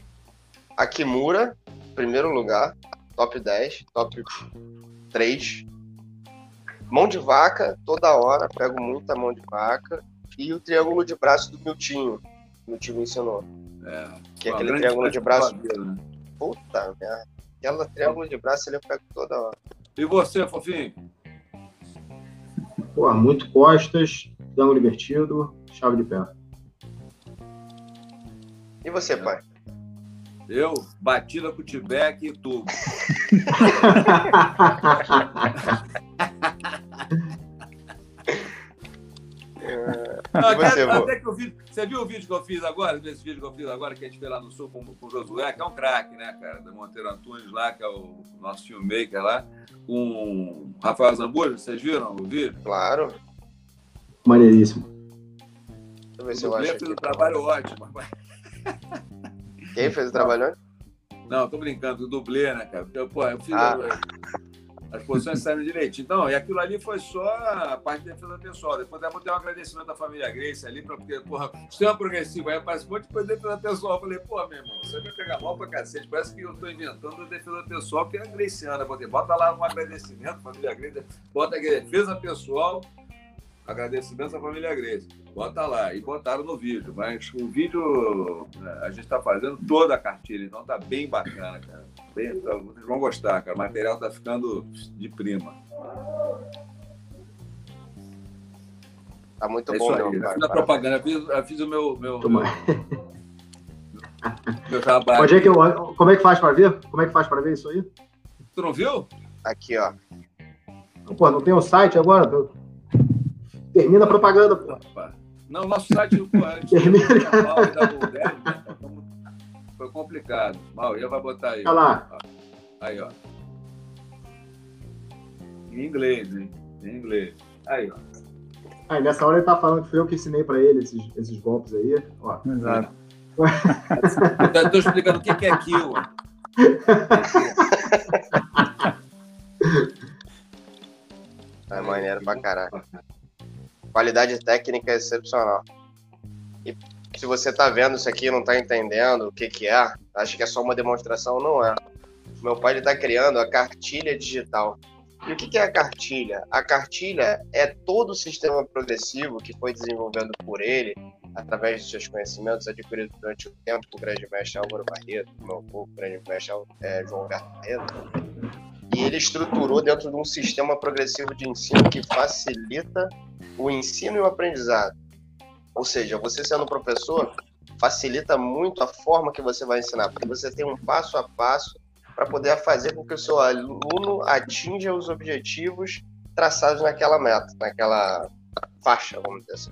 A Kimura, primeiro lugar, top 10, top 3. Mão de vaca, toda hora, pego muita mão de vaca. E o triângulo de braço do Miltinho, o Miltinho ensinou. É, que é aquele triângulo de braço. Vida, né? Puta merda. Aquela triângulo de braço ele eu pego toda hora. E você, Fofinho? Pô, muito costas, triângulo invertido, chave de pé. E você, pai? Eu, batida com Tibete e tubo. *laughs* Não, você, até, que eu vi, você viu o vídeo que eu fiz agora? Esse vídeo que eu fiz agora, que a gente fez lá no Sul com, com o Josué, que é um craque, né, cara? Da Monteiro Antunes lá, que é o nosso filmmaker lá, com o Rafael Zambuja. Vocês viram o vídeo? Claro. Maneiríssimo. Deixa eu ver O se eu dublê acho fez um trabalho ótimo. rapaz. Quem fez o trabalho? Não, tô brincando, o dublê, né, cara? Eu, pô, eu fiz Ah. As posições saíram direitinho. Então, e aquilo ali foi só a parte da defesa pessoal. Depois eu botei um agradecimento à família Grace ali, pra, porque, porra, sistema progressivo, aí monte de coisa de defesa pessoal. Eu falei, pô, meu irmão, você vai pegar mal pra cacete. Parece que eu tô inventando a defesa pessoal, que é a Graciana. Bota lá um agradecimento, família Grace, bota aqui, defesa pessoal, agradecimento à família Grace. Bota lá, e botaram no vídeo. Mas o vídeo, né, a gente tá fazendo toda a cartilha, então tá bem bacana, cara. Bem, tá- vocês vão gostar, cara. O material tá ficando de prima. Tá muito É bom aí. Eu cara. fiz a propaganda, eu fiz, eu fiz o meu, meu, meu, Toma. meu trabalho. Onde é que eu, como é que faz para ver? Como é que faz para ver isso aí? Tu não viu? Aqui, ó. Pô, não tem o site agora? Termina a propaganda, pô. Não, nosso site *laughs* né? Então, Foi complicado. Mal, já vai botar aí. Olha lá. Aí, ó. Em inglês, hein? Em inglês. Aí, ó. Aí nessa hora ele tá falando que foi eu que ensinei para ele esses, esses golpes aí. Ó. Exato. Eu tô explicando o que que é kill. É *laughs* maneiro pra caralho. Qualidade técnica é excepcional. E se você tá vendo isso aqui não tá entendendo o que que é, acha que é só uma demonstração, não é. Meu pai ele tá criando a cartilha digital. E o que que é a cartilha? A cartilha é todo o sistema progressivo que foi desenvolvendo por ele, através dos seus conhecimentos adquiridos durante o tempo com o grande mestre Álvaro Barreto, meu avô, o grande mestre é, João Alberto Barreto. E ele estruturou dentro de um sistema progressivo de ensino que facilita o ensino e o aprendizado. Ou seja, você sendo professor, facilita muito a forma que você vai ensinar, porque você tem um passo a passo para poder fazer com que o seu aluno atinja os objetivos traçados naquela meta, naquela faixa, vamos dizer assim.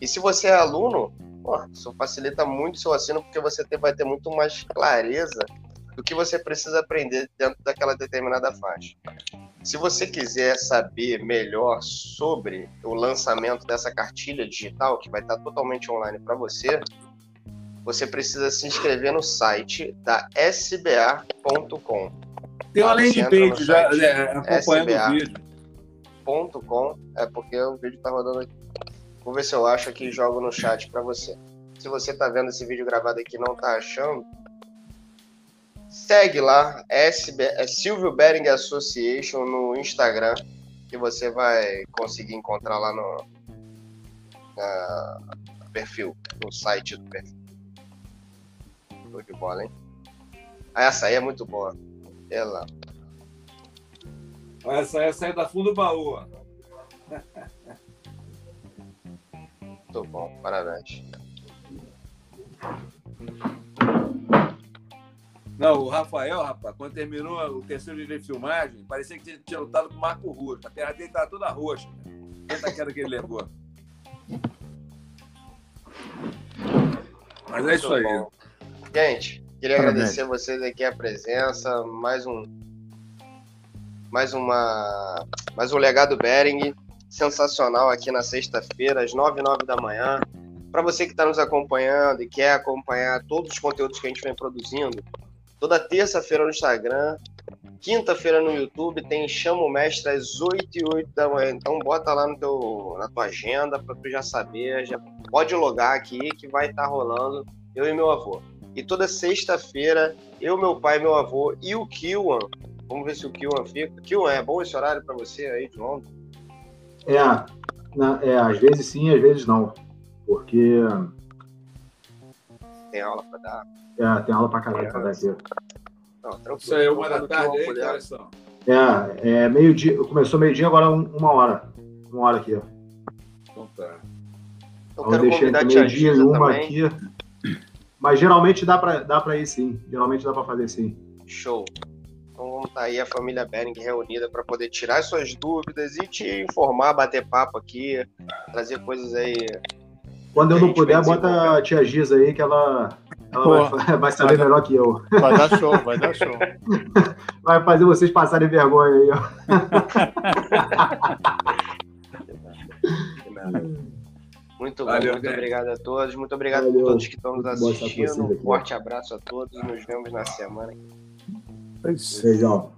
E se você é aluno, pô, isso facilita muito o seu ensino, porque você vai ter muito mais clareza do que você precisa aprender dentro daquela determinada faixa. Se você quiser saber melhor sobre o lançamento dessa cartilha digital, que vai estar totalmente online para você, você precisa se inscrever no site da sba.com. Tem uma landing page já é, acompanhando SBA. o vídeo. .com é porque o vídeo tá rodando aqui. Vou ver se eu acho aqui e jogo no chat para você. Se você tá vendo esse vídeo gravado aqui e não tá achando, segue lá, SB, é Silvio Bering Association no Instagram, que você vai conseguir encontrar lá no na- perfil, no site do perfil. Show de bola, hein? Ah, essa aí é muito boa. Ela. Essa aí é sair da fundo do baú. ó. Muito bom, parabéns. Não, o Rafael, rapaz, quando terminou o terceiro dia de filmagem, parecia que tinha, lutado com o Marco Roxo. A terra dele tava toda roxa. Tanta queda que ele levou. Mas é isso aí. bom. Gente, queria agradecer a vocês aqui a presença, mais um mais uma mais um legado Bering sensacional aqui na sexta-feira às nove e nove da manhã. Para você que está nos acompanhando e quer acompanhar todos os conteúdos que a gente vem produzindo, toda terça-feira no Instagram, quinta-feira no YouTube tem Chama o Mestre às 8 e 8 da manhã. Então bota lá no teu, na tua agenda para tu já saber, já pode logar aqui que vai estar rolando eu e meu avô. E toda sexta-feira, eu, meu pai, meu avô e o Kiwan. Vamos ver se o Kiwan fica. Kiwan, é bom esse horário para você aí de Londres? É, é, às vezes sim, às vezes não. Porque Tem aula para dar? é, tem aula pra caralho pra dar aqui. Não, tranquilo. Isso aí, uma da tarde aí, que horas são? É, é meio-dia. Começou meio-dia, agora um- uma hora. Uma hora aqui, ó. Então tá. Eu Eu quero deixei meio-dia e uma também. aqui. Mas geralmente dá para dá pra ir sim. Geralmente dá para fazer sim. Show. Então vamos estar aí a família Bering reunida para poder tirar suas dúvidas e te informar, bater papo aqui, trazer coisas aí. Quando eu não puder, bota a tia Giz aí que ela, ela vai, *laughs* vai, saber vai melhor que eu. Vai dar show, vai dar show. *laughs* Vai fazer vocês passarem vergonha aí, ó. *laughs* Muito bom, Valeu, muito obrigado a todos. Muito obrigado Valeu. a todos que estão nos assistindo. Um forte abraço a todos. Nos vemos na semana. Beijão.